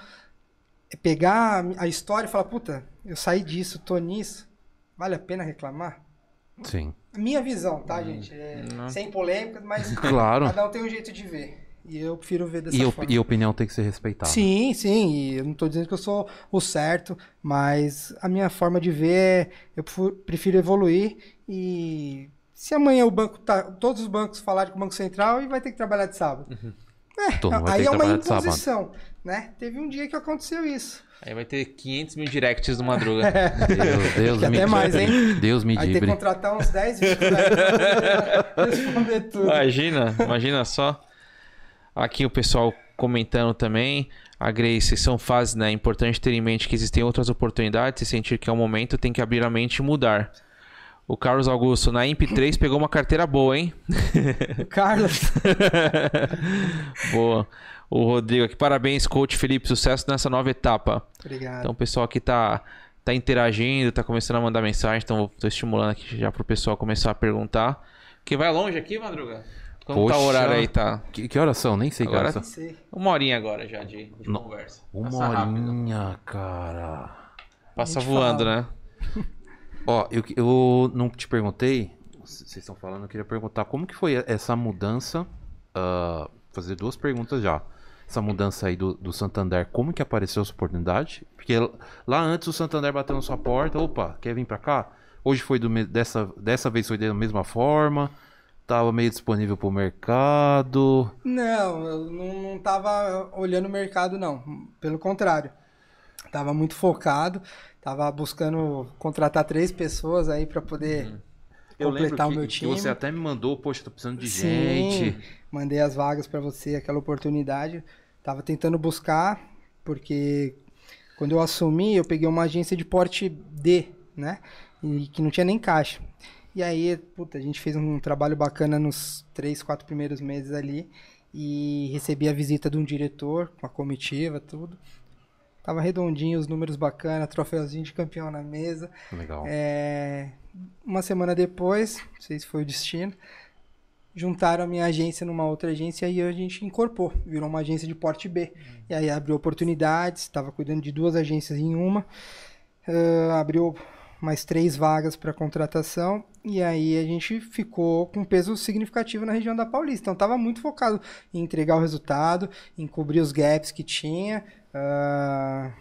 é pegar a história e falar, puta, eu saí disso, tô nisso, vale a pena reclamar? Sim. Minha visão, tá, gente? É, Não. sem polêmicas, mas Claro. cada um tem um jeito de ver. E eu prefiro ver dessa E, forma. e a opinião tem que ser respeitada. Sim, sim, e eu não estou dizendo que eu sou o certo, mas a minha forma de ver é, eu prefiro evoluir e se amanhã o banco tá, todos os bancos falarem com o Banco Central e vai ter que trabalhar de sábado. Todo mundo vai aí é uma imposição, né? Teve um dia que aconteceu isso. Aí vai ter 500 mil directs do Madruga. Deus, Deus me até mais, hein? Deus me Vai ter que contratar uns 10 vídeos pra responder tudo. Imagina, imagina só. Aqui o pessoal comentando também. A Grace, são fases, né? É importante ter em mente que existem outras oportunidades e sentir que é o momento, tem que abrir a mente e mudar. O Carlos Augusto, na Imp 3 pegou uma carteira boa, hein? Carlos, boa. O Rodrigo aqui, parabéns, coach Felipe, sucesso nessa nova etapa. obrigado. Então o pessoal aqui tá, tá interagindo, tá começando a mandar mensagem, então tô estimulando aqui já pro pessoal começar a perguntar. Que vai longe aqui, Madruga? Como tá o Poxa. horário aí, tá? Que, que horas são? Nem sei que Agora- horas Não são. sei. Uma horinha agora já de, de Não. conversa. Uma Passa rápido. horinha, cara. Passa voando, fala. né? Ó, eu, eu não te perguntei, vocês estão falando, eu queria perguntar como que foi essa mudança, ah, fazer duas perguntas já. Essa mudança aí do, do Santander, como que apareceu essa oportunidade? Porque lá antes o Santander bateu na sua porta, opa, quer vir pra cá? Hoje foi do, dessa, dessa vez foi da mesma forma, tava meio disponível pro mercado. Não, eu não, não tava olhando o mercado, não. Pelo contrário. Tava muito focado, tava buscando contratar três pessoas aí para poder Uhum. Eu lembro completar que, o meu que time. você até me mandou, poxa, tô precisando de Sim, gente. Mandei as vagas para você, aquela oportunidade. Tava tentando buscar, porque quando eu assumi, eu peguei uma agência de porte D, né? E que não tinha nem caixa. E aí, puta, a gente fez um trabalho bacana nos três, quatro primeiros meses ali. E recebi a visita de um diretor, com a comitiva, tudo. Tava redondinho, os números bacana, troféuzinho de campeão na mesa. Legal. É, uma semana depois, não sei se foi o destino, juntaram a minha agência numa outra agência e a gente incorporou, virou uma agência de porte B. E aí abriu oportunidades, estava cuidando de duas agências em uma, ah, abriu mais três vagas para contratação e aí a gente ficou com peso significativo na região da Paulista. Então estava muito focado em entregar o resultado, em cobrir os gaps que tinha. Ah,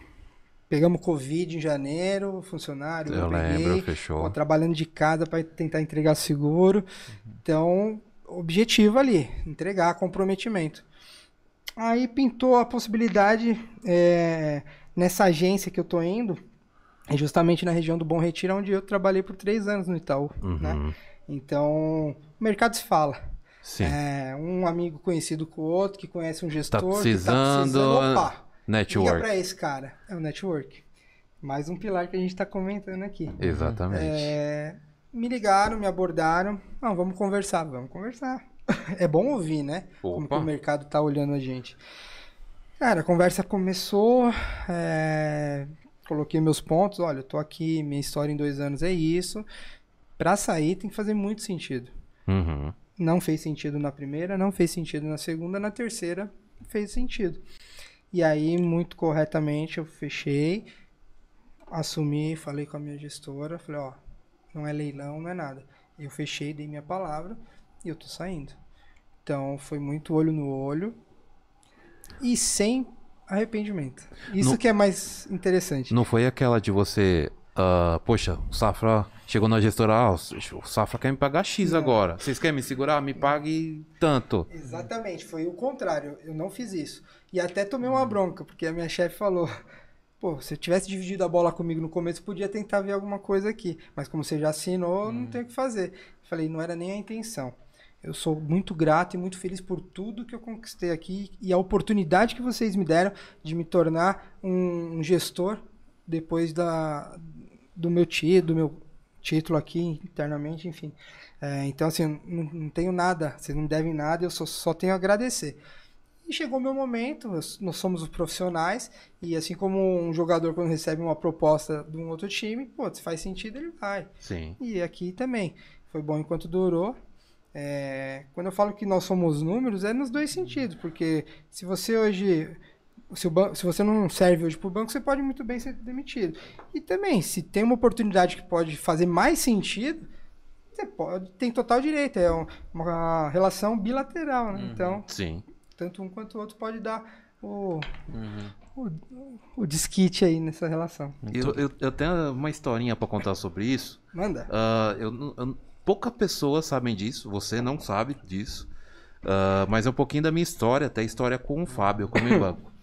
pegamos Covid em janeiro, funcionário. Eu peguei, lembro, fechou. Trabalhando de casa para tentar entregar seguro. Então, objetivo ali, entregar comprometimento. Aí pintou a possibilidade é, nessa agência que eu tô indo, é justamente na região do Bom Retiro, onde eu trabalhei por três anos no Itaú, né? Uhum. Então, o mercado se fala. Sim. É, um amigo conhecido com o outro, que conhece um gestor, Tá que precisando, opa, liga Network. pra esse cara. É o network. Mais um pilar que a gente tá comentando aqui. Exatamente. É, me ligaram, me abordaram. Não, vamos conversar, vamos conversar. É bom ouvir, né? Como que Opa. o mercado tá olhando a gente. Cara, a conversa começou. é, Coloquei meus pontos. Olha, eu tô aqui, minha história em dois anos é isso. Pra sair tem que fazer muito sentido. Uhum. Não fez sentido na primeira, não fez sentido na segunda, na terceira fez sentido. E aí, muito corretamente, eu fechei, assumi, falei com a minha gestora, falei, ó, não é leilão, não é nada. Eu fechei, dei minha palavra e eu tô saindo. Então, foi muito olho no olho e sem arrependimento. Isso No- que é mais interessante. Não foi aquela de você. ah, poxa, o Safra chegou na gestora. Ah, o Safra quer me pagar X agora. Vocês querem me segurar? Me pague tanto. Exatamente, foi o contrário. Eu não fiz isso. E até tomei uma bronca, porque a minha chefe falou: pô, se eu tivesse dividido a bola comigo no começo, podia tentar ver alguma coisa aqui. Mas como você já assinou, não tem o que fazer. Eu falei: não era nem a intenção. Eu sou muito grato e muito feliz por tudo que eu conquistei aqui e a oportunidade que vocês me deram de me tornar um, um gestor depois da, do meu título, do meu título aqui internamente, enfim. É, então, assim, não, não tenho nada, vocês não devem nada, eu só, só tenho a agradecer. E chegou o meu momento, nós nós somos os profissionais, e assim como um jogador quando recebe uma proposta de um outro time, pô, se faz sentido, ele vai. Sim. E aqui também. Foi bom enquanto durou. É, quando eu falo que nós somos números, é nos dois sentidos, porque se você hoje. Se, o ban- se você não serve hoje para o banco, você pode muito bem ser demitido. E também, se tem uma oportunidade que pode fazer mais sentido, você pode, tem total direito. É um- uma relação bilateral, né? Então, Sim. tanto um quanto o outro pode dar o, Uhum. o, o desquite aí nessa relação. Eu, eu, eu tenho uma historinha pra contar sobre isso. Manda. Ah, eu, não- eu, poucas pessoas sabem disso, você não sabe disso. Ah, mas é um pouquinho da minha história, até a história com o Fábio, como em banco.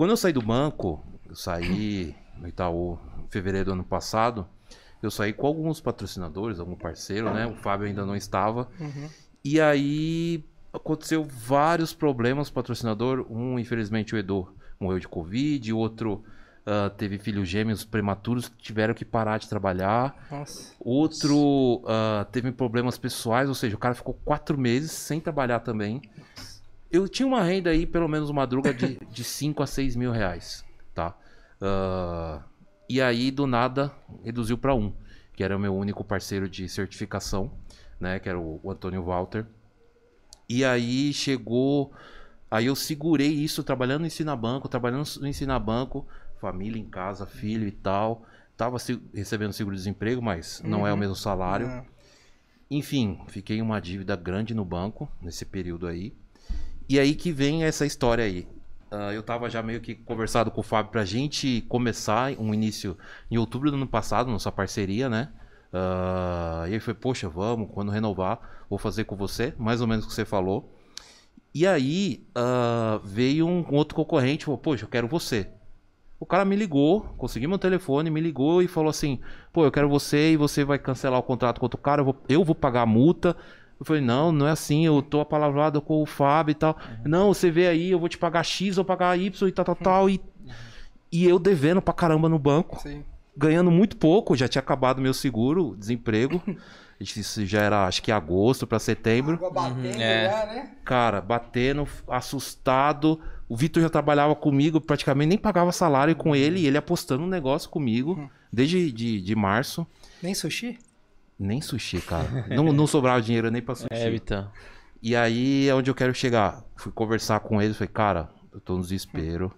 Quando eu saí do banco, eu saí no Itaú em fevereiro do ano passado, eu saí com alguns patrocinadores, algum parceiro, né? O Fábio ainda não estava. E aí aconteceu vários problemas patrocinador. Um, infelizmente, o Edu morreu de Covid, outro ah, teve filhos gêmeos prematuros que tiveram que parar de trabalhar. Nossa. Outro ah, teve problemas pessoais, ou seja, o cara ficou quatro meses sem trabalhar também. Eu tinha uma renda aí, pelo menos uma madruga, de, de 5 a 6 mil reais, tá? Ah, e aí, do nada, reduziu para um, que era o meu único parceiro de certificação, né? Que era o, o Antônio Walter. E aí chegou. Aí eu segurei isso trabalhando no Ensina Banco, trabalhando no Ensina Banco, família em casa, filho e tal. Tava se- recebendo seguro-desemprego, mas não é o mesmo salário. Não. Enfim, fiquei uma dívida grande no banco nesse período aí. E aí que vem essa história aí. Ah, eu tava já meio que conversado com o Fábio pra gente começar um início em outubro do ano passado, nossa parceria, né? Ah, e aí foi, poxa, vamos, quando renovar, vou fazer com você, mais ou menos o que você falou. E aí ah, veio um outro concorrente, falou, poxa, eu quero você. O cara me ligou, consegui meu telefone, me ligou e falou assim: pô, eu quero você e você vai cancelar o contrato com outro cara, eu vou, eu vou pagar a multa. Eu falei, não, não é assim, eu tô apalavrado com o Fábio e tal. Não, você vê aí, eu vou te pagar X, eu vou pagar Y e tal, tal, tal. E, e eu devendo pra caramba no banco, Sim. ganhando muito pouco, já tinha acabado meu seguro, desemprego. Isso já era, acho que agosto pra setembro. Água batendo é. já, né? Cara, batendo, assustado. O Vitor já trabalhava comigo, praticamente nem pagava salário com ele, e ele apostando um negócio comigo, desde de, de março. Nem sushi? Nem sushi, cara. não, não sobrava dinheiro nem pra sushi. É, Vitão. E aí é onde eu quero chegar. Fui conversar com eles, falei, cara, eu tô no desespero.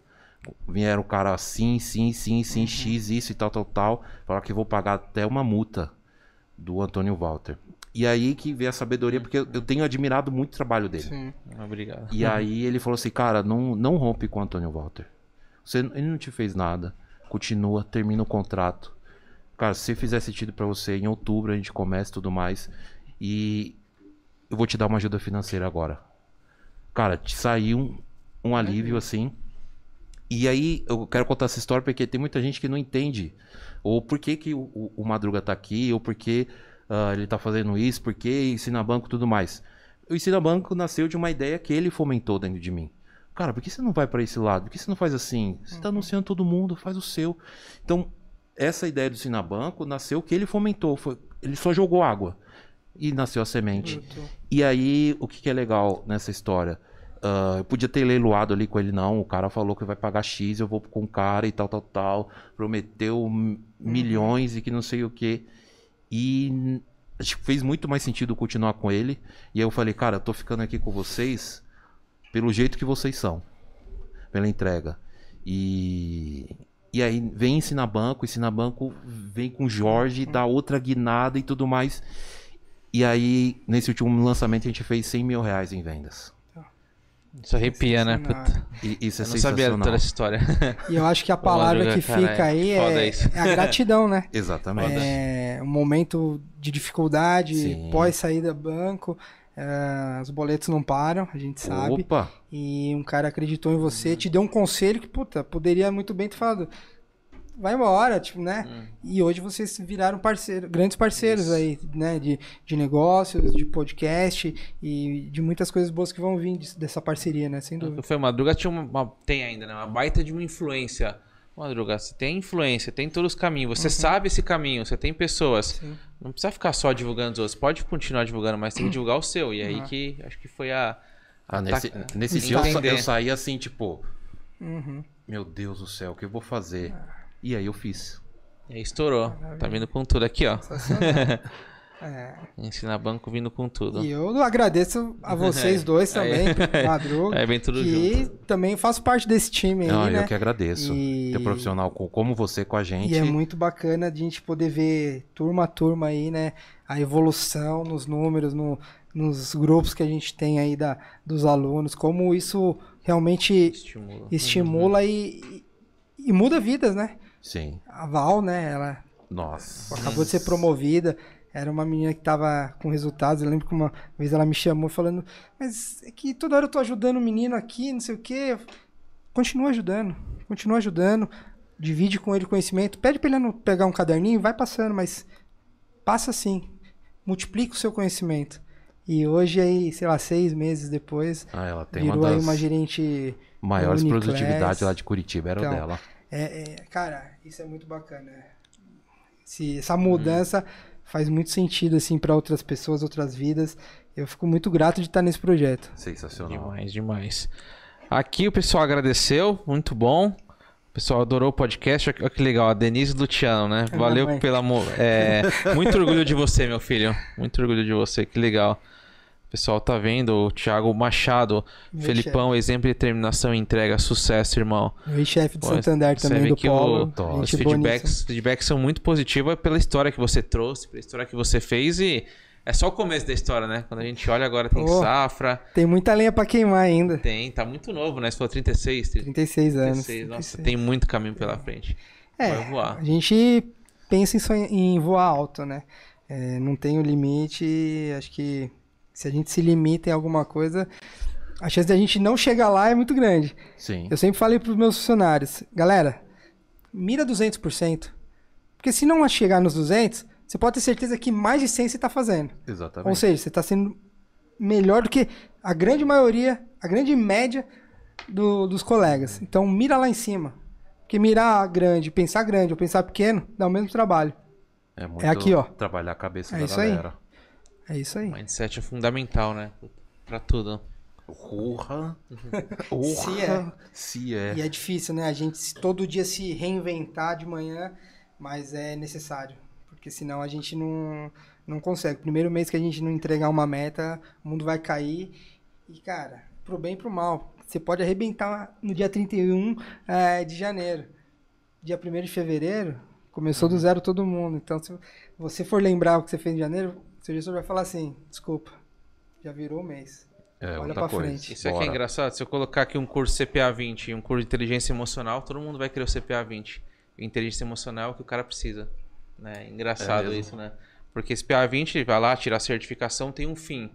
Vieram o cara assim, sim, sim, sim, X, isso e tal, tal, tal. Falaram que vou pagar até uma multa do Antônio Walter. E aí que veio a sabedoria, porque eu eu tenho admirado muito o trabalho dele. Sim. Obrigado. E aí ele falou assim, cara, não, não rompe com o Antônio Walter. Você, ele não te fez nada. Continua, termina o contrato. Cara, se fizer sentido pra você, em outubro a gente começa e tudo mais. E eu vou te dar uma ajuda financeira agora. Cara, te saiu um, um alívio assim. E aí eu quero contar essa história porque tem muita gente que não entende. Ou por que, que o, o- o Madruga tá aqui, ou por que ah, ele tá fazendo isso, por que ensina banco e tudo mais. O Ensina Banco nasceu de uma ideia que ele fomentou dentro de mim. Cara, por que você não vai para esse lado? Por que você não faz assim? Você tá anunciando todo mundo, faz o seu. Então, essa ideia do Ensina Banco nasceu que ele fomentou. Foi, ele só jogou água. E nasceu a semente. Bruto. E aí, o que, que é legal nessa história? Ah, eu podia ter leiloado ali com ele, não. O cara falou que vai pagar X, eu vou com o cara e tal, tal, tal. Prometeu m- milhões e que não sei o que. E acho que fez muito mais sentido continuar com ele. E aí eu falei, cara, eu tô ficando aqui com vocês pelo jeito que vocês são. Pela entrega. E. E aí vem ensinar banco, ensinar banco, vem com o Jorge, dá outra guinada e tudo mais. E aí, nesse último lançamento, a gente fez 100 mil reais em vendas. Isso arrepia, né? Puta. E isso é Eu não sabia toda essa história. E eu acho que a palavra Madruga, que cara, fica é aí é, é a gratidão, né? Exatamente. É um momento de dificuldade, Sim. pós saída do banco, é, os boletos não param, a gente sabe. Opa! E um cara acreditou em você, te deu um conselho que, puta, poderia muito bem ter falado. Vai embora, tipo, né? E hoje vocês viraram parceiro, grandes parceiros Isso. aí, né? De, de negócios, de podcast e de muitas coisas boas que vão vir disso- dessa parceria, né? Sem dúvida. Foi Madruga tinha uma, uma- tem ainda, né? Uma baita de uma influência. Madruga, você tem influência, tem todos os caminhos, você sabe esse caminho, você tem pessoas. Sim. Não precisa ficar só divulgando os outros, pode continuar divulgando, mas tem que divulgar o seu. E aí Uhum. que acho que foi a. a Ah, nesse ta- nesse dia eu, sa- eu saí assim, tipo, Uhum. meu Deus do céu, o que eu vou fazer? E aí eu fiz. E aí estourou. Tá vindo com tudo aqui, ó. É. Ensina banco vindo com tudo. E eu agradeço a vocês dois também, Madruga. É, vem tudo que junto. também faço parte desse time aí, Não, né? eu que agradeço. E- Ter profissional co- como você com a gente. E é muito bacana a gente poder ver turma a turma aí, né? A evolução nos números, no, nos grupos que a gente tem aí da, dos alunos, como isso realmente Estimula. estimula e, e- e muda vidas, né? Sim. A Val, né? Ela Nossa. acabou de ser promovida. Era uma menina que tava com resultados. Eu lembro que uma vez ela me chamou falando, mas é que toda hora eu tô ajudando o menino aqui, não sei o quê. Continua ajudando, continua ajudando. Divide com ele conhecimento. Pede pra ele não pegar um caderninho, vai passando, mas passa assim. Multiplica o seu conhecimento. E hoje aí, sei lá, seis meses depois, Ah, ela tem virou uma aí uma gerente maiores Uniclass. produtividades lá de Curitiba, era o Então, dela. É, é, cara, isso é muito bacana. Esse- essa mudança faz muito sentido assim para outras pessoas, outras vidas. Eu fico muito grato de estar nesse projeto. Sensacional. Demais, demais. Aqui o pessoal agradeceu, muito bom. O pessoal adorou o podcast. Olha que legal, a Denise Luciano, né? É Valeu pela. mo- É, muito orgulho de você, meu filho. Muito orgulho de você, que legal. Pessoal tá vendo, o Thiago Machado, Meu Felipão, exemplo de determinação e entrega, sucesso, irmão. O ex-chefe do Pô, Santander também, do que Polo. o-. Os feedbacks, feedbacks são muito positivos pela história que você trouxe, pela história que você fez e é só o começo da história, né? Quando a gente olha agora tem safra, Tem muita lenha para queimar ainda. tem, tá muito novo, né? Você falou 36, 36 anos. 36, nossa, 36. tem muito caminho pela frente. É, Vai voar. a gente pensa em, em voar alto, né? É, não tem o limite. Acho que se a gente se limita em alguma coisa, a chance de a gente não chegar lá é muito grande. Sim. Eu sempre falei para os meus funcionários, galera, mira 200%. Porque se não chegar nos 200, você pode ter certeza que mais de 100 você está fazendo. Exatamente. Ou seja, você está sendo melhor do que a grande maioria, a grande média do- dos colegas. Então, mira lá em cima. Porque mirar grande, pensar grande ou pensar pequeno, dá o mesmo trabalho. é, muito é aqui, ó. Trabalhar a cabeça É da isso aí. É isso aí. Mindset é fundamental, né? Pra tudo. Porra. Se é. Se é. E é difícil, né? A gente todo dia se reinventar de manhã, mas é necessário. Porque senão a gente não, não consegue. Primeiro mês que a gente não entregar uma meta, o mundo vai cair. E, cara, pro bem e pro mal. Você pode arrebentar no dia 31 eh, de janeiro. Dia 1 de fevereiro, começou do zero todo mundo. Então, se você for lembrar o que você fez em janeiro, seu gestor vai falar assim: desculpa, já virou o mês. É, Olha pra coisa. frente. Isso aqui é Bora. engraçado. Se eu colocar aqui um curso CPA 20 e um curso de inteligência emocional, todo mundo vai querer o CPA 20. E inteligência emocional é o que o cara precisa. Né? Engraçado É isso, né? Porque esse PA 20 vai lá, tirar a certificação, tem um fim.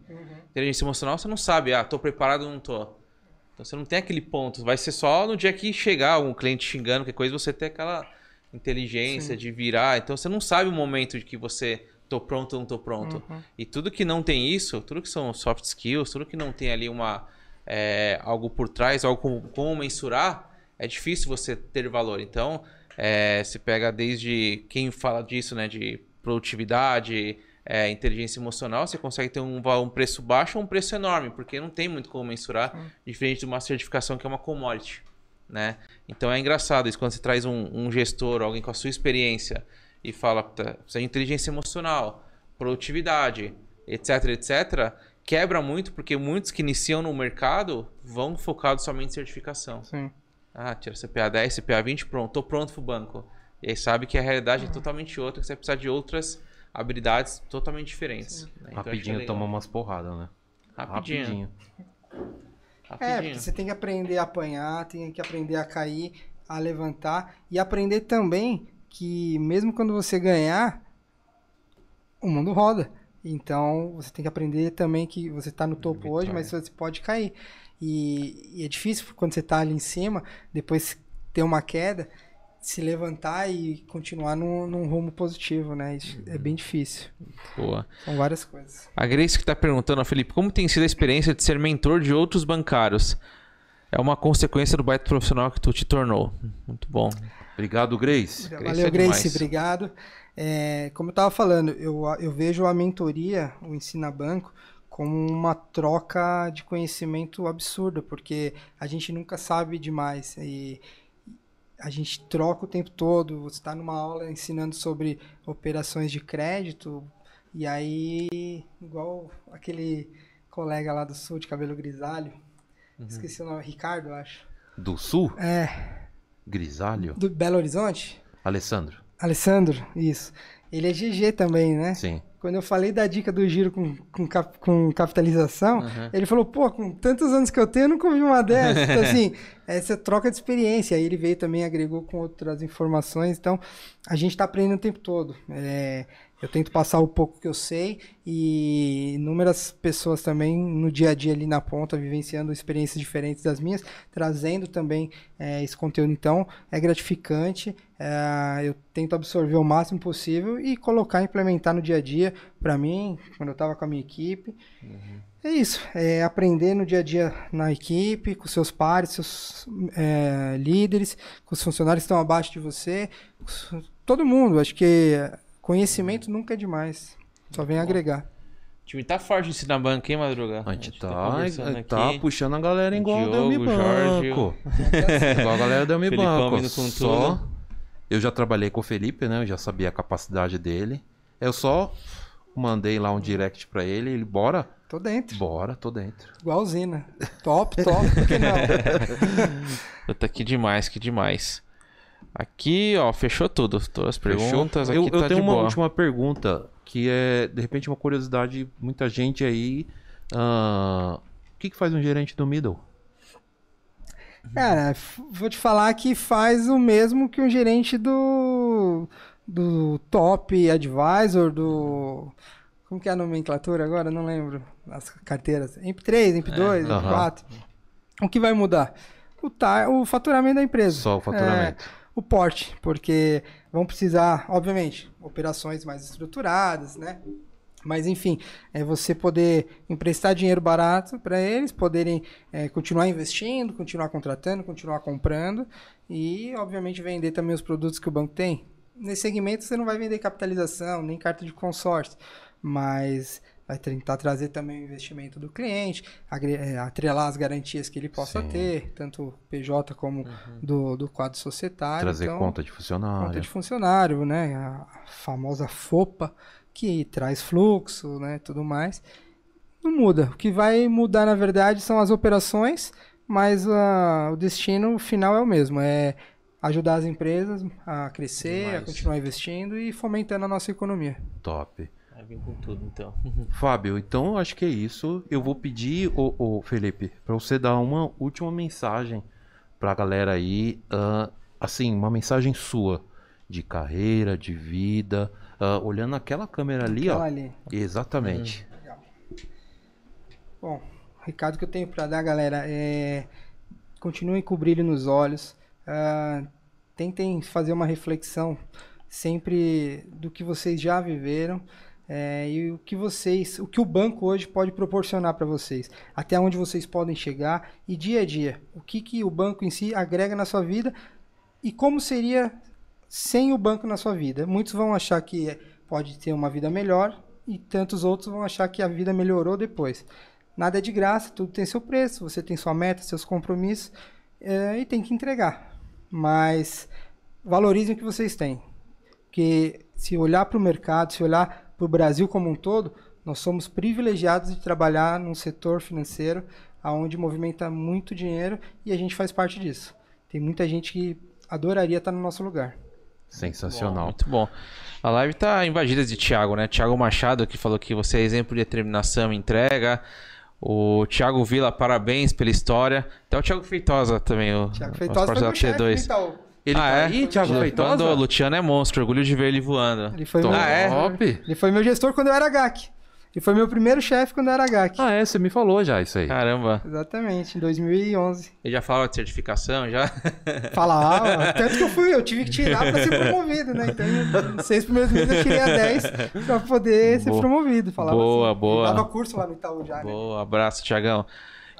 Inteligência emocional, você não sabe, ah, tô preparado ou não tô. Então você não tem aquele ponto. Vai ser só no dia que chegar um cliente xingando, qualquer coisa, você ter aquela inteligência de virar. Então você não sabe o momento de que você tô pronto ou não tô pronto. E tudo que não tem isso, tudo que são soft skills, tudo que não tem ali uma é, algo por trás, algo como, como mensurar, é difícil você ter valor. Então, é, você pega desde quem fala disso, né, de produtividade, é, inteligência emocional, você consegue ter um, um preço baixo ou um preço enorme, porque não tem muito como mensurar, diferente de uma certificação que é uma commodity, né? Então é engraçado isso quando você traz um, um gestor, alguém com a sua experiência e fala, "Tá, precisa de inteligência emocional, produtividade, etc, etc, quebra muito porque muitos que iniciam no mercado vão focados somente em certificação. Sim. Ah, tira CPA 10, CPA 20, pronto, tô pronto pro banco. E aí sabe que a realidade é totalmente outra, que você vai precisar de outras habilidades totalmente diferentes. né? Então, é Rapidinho toma umas porradas, né? Rapidinho. É, Rapidinho. porque você tem que aprender a apanhar, tem que aprender a cair, a levantar e aprender também que mesmo quando você ganhar, o mundo roda. Então você tem que aprender também que você está no topo hoje, mas você pode cair. E, e é difícil quando você está ali em cima, depois ter uma queda, se levantar e continuar num, num rumo positivo, né? Isso é bem difícil. Boa. São várias coisas. A Grace que tá perguntando, Felipe, como tem sido a experiência de ser mentor de outros bancários? É uma consequência do baita profissional que tu te tornou. Muito bom. Obrigado, Grace. Grace Valeu, é Grace, demais. obrigado. É, como eu estava falando, eu, eu vejo a mentoria, o Ensina Banco, como uma troca de conhecimento absurda, porque a gente nunca sabe demais. E a gente troca o tempo todo. Você está numa aula ensinando sobre operações de crédito, e aí, igual aquele colega lá do sul de cabelo grisalho, esqueci o nome, Ricardo, eu acho. Do Sul, É, Grisalho. do Belo Horizonte? Alessandro. Alessandro, isso. Ele é GG também, né? Sim. Quando eu falei da dica do giro com, com, cap- com capitalização, ele falou, pô, com tantos anos que eu tenho, eu nunca ouvi uma dessa. Então, assim, essa troca de experiência. Aí ele veio também, agregou com outras informações. Então, a gente está aprendendo o tempo todo. É, eu tento passar o pouco que eu sei e inúmeras pessoas também no dia a dia ali na ponta, vivenciando experiências diferentes das minhas, trazendo também é, esse conteúdo. Então, é gratificante. é, eu tento absorver o máximo possível e colocar, implementar no dia a dia. Para mim, quando eu estava com a minha equipe. É isso, é aprender no dia a dia na equipe, com seus pares, seus é, líderes, com os funcionários que estão abaixo de você, todo mundo. Acho que conhecimento nunca é demais, só vem agregar. O time tá forte de ensinar banco, hein, Madruga? A gente tá, conversando tá aqui. puxando a galera igual Diogo, o Delmi Jorge. Banco. igual a galera Felipão Banco. Só eu já trabalhei com o Felipe, né? Eu já sabia a capacidade dele. Eu só mandei lá um direct pra ele, ele bora, Tô dentro, bora, tô dentro. igual usina. Top, top, por que não? Tá aqui demais, que demais. Aqui, ó, fechou tudo. Todas as perguntas. eu, aqui eu tá tenho de uma boa. última pergunta, que é, de repente, uma curiosidade, muita gente aí. ah, o que, que faz um gerente do Middle? Cara, vou te falar que faz o mesmo que um gerente do, do top advisor, do. Como que é a nomenclatura agora? Não lembro. As carteiras. EMP3, EMP2, aham. EMP4. O que vai mudar? O, ta- o faturamento da empresa. Só o faturamento. É, o porte, porque vão precisar, obviamente, operações mais estruturadas, né? Mas enfim, é você poder emprestar dinheiro barato para eles, poderem é, continuar investindo, continuar contratando, continuar comprando e, obviamente, vender também os produtos que o banco tem. Nesse segmento você não vai vender capitalização, nem carta de consórcio, mas vai tentar trazer também o investimento do cliente, é, atrelar as garantias que ele possa Sim. ter, tanto PJ como uhum. do, do quadro societário. Trazer então, conta de funcionário. Conta de funcionário, né? A famosa FOPA que traz fluxo, né, tudo mais. Não muda. O que vai mudar, na verdade, são as operações, mas uh, o destino final é o mesmo. É ajudar as empresas a crescer, Demais. a continuar investindo e fomentando a nossa economia. Top. Vir com tudo, então. Fábio, então acho que é isso. Eu vou pedir, ô, ô Felipe, para você dar uma última mensagem para a galera aí. Uh, assim, uma mensagem sua de carreira, de vida, uh, olhando aquela câmera ali, aquela ó. Ali. Exatamente. Hum. Bom, o recado que eu tenho para dar, galera, é continuem com o brilho nos olhos. Uh, tentem fazer uma reflexão sempre do que vocês já viveram é, e o que vocês, o que o banco hoje pode proporcionar para vocês, até onde vocês podem chegar e dia a dia, o que, que o banco em si agrega na sua vida e como seria sem o banco na sua vida. Muitos vão achar que pode ter uma vida melhor e tantos outros vão achar que a vida melhorou depois. Nada é de graça, tudo tem seu preço, você tem sua meta, seus compromissos é, e tem que entregar. Mas valorizem o que vocês têm. Porque se olhar para o mercado, se olhar para o Brasil como um todo, nós somos privilegiados de trabalhar num setor financeiro onde movimenta muito dinheiro e a gente faz parte disso. Tem muita gente que adoraria estar no nosso lugar. Sensacional. Muito bom. A live tá invadida de Thiago, né? Thiago Machado que falou que você é exemplo de determinação e entrega. O Thiago Vila, parabéns pela história. Até o Thiago Feitosa também, o Thiago Feitosa foi T2. Então. Ele ah, tá é? aí, Thiago Feitosa? Mandou, Luciano é monstro, orgulho de ver ele voando. Ele foi, Top. meu, ah, é? ele foi meu gestor quando eu era GAC. E foi meu primeiro chefe quando eu era GAC. Ah, é? Você me falou já isso aí. Caramba. Exatamente, em 2011. Ele já falava de certificação, já? Falava. Tanto que eu fui, eu tive que tirar pra ser promovido, né? Então, seis primeiros meses eu tirei a 10 pra poder boa. ser promovido. Falava boa, assim. boa. dava curso lá no Itaú já, né? Boa, abraço, Tiagão.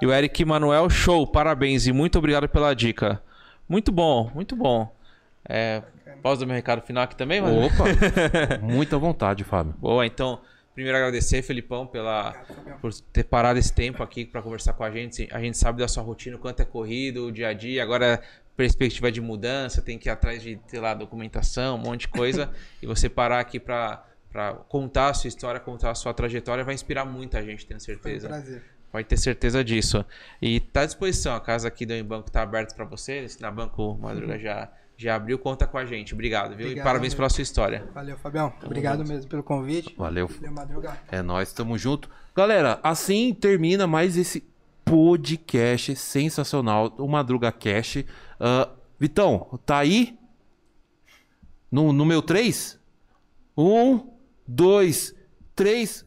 E o Eric Manuel, show, parabéns e muito obrigado pela dica. Muito bom, muito bom. É, posso dar meu recado final aqui também, mano? Opa! Muita vontade, Fábio. Boa, então... Primeiro agradecer, Felipão, pela, por ter parado esse tempo aqui para conversar com a gente. A gente sabe da sua rotina, o quanto é corrido, o dia a dia. Agora, perspectiva de mudança, tem que ir atrás de, sei lá, documentação, um monte de coisa. e você parar aqui para contar a sua história, contar a sua trajetória, vai inspirar muita gente, tenho certeza. Foi um prazer. Pode ter certeza disso. E tá à disposição, a casa aqui do Banco está aberta para você. Na Banco Madruga uhum. já já abriu conta com a gente. Obrigado, viu? Obrigado, e parabéns pela sua história. Valeu, Fabião. Tamo Obrigado junto. mesmo pelo convite. Valeu. Valeu, É nós, tamo junto. Galera, assim termina mais esse podcast sensacional, o Madruga Cash. Uh, Vitão, tá aí? No, no meu 3? Um, dois, três.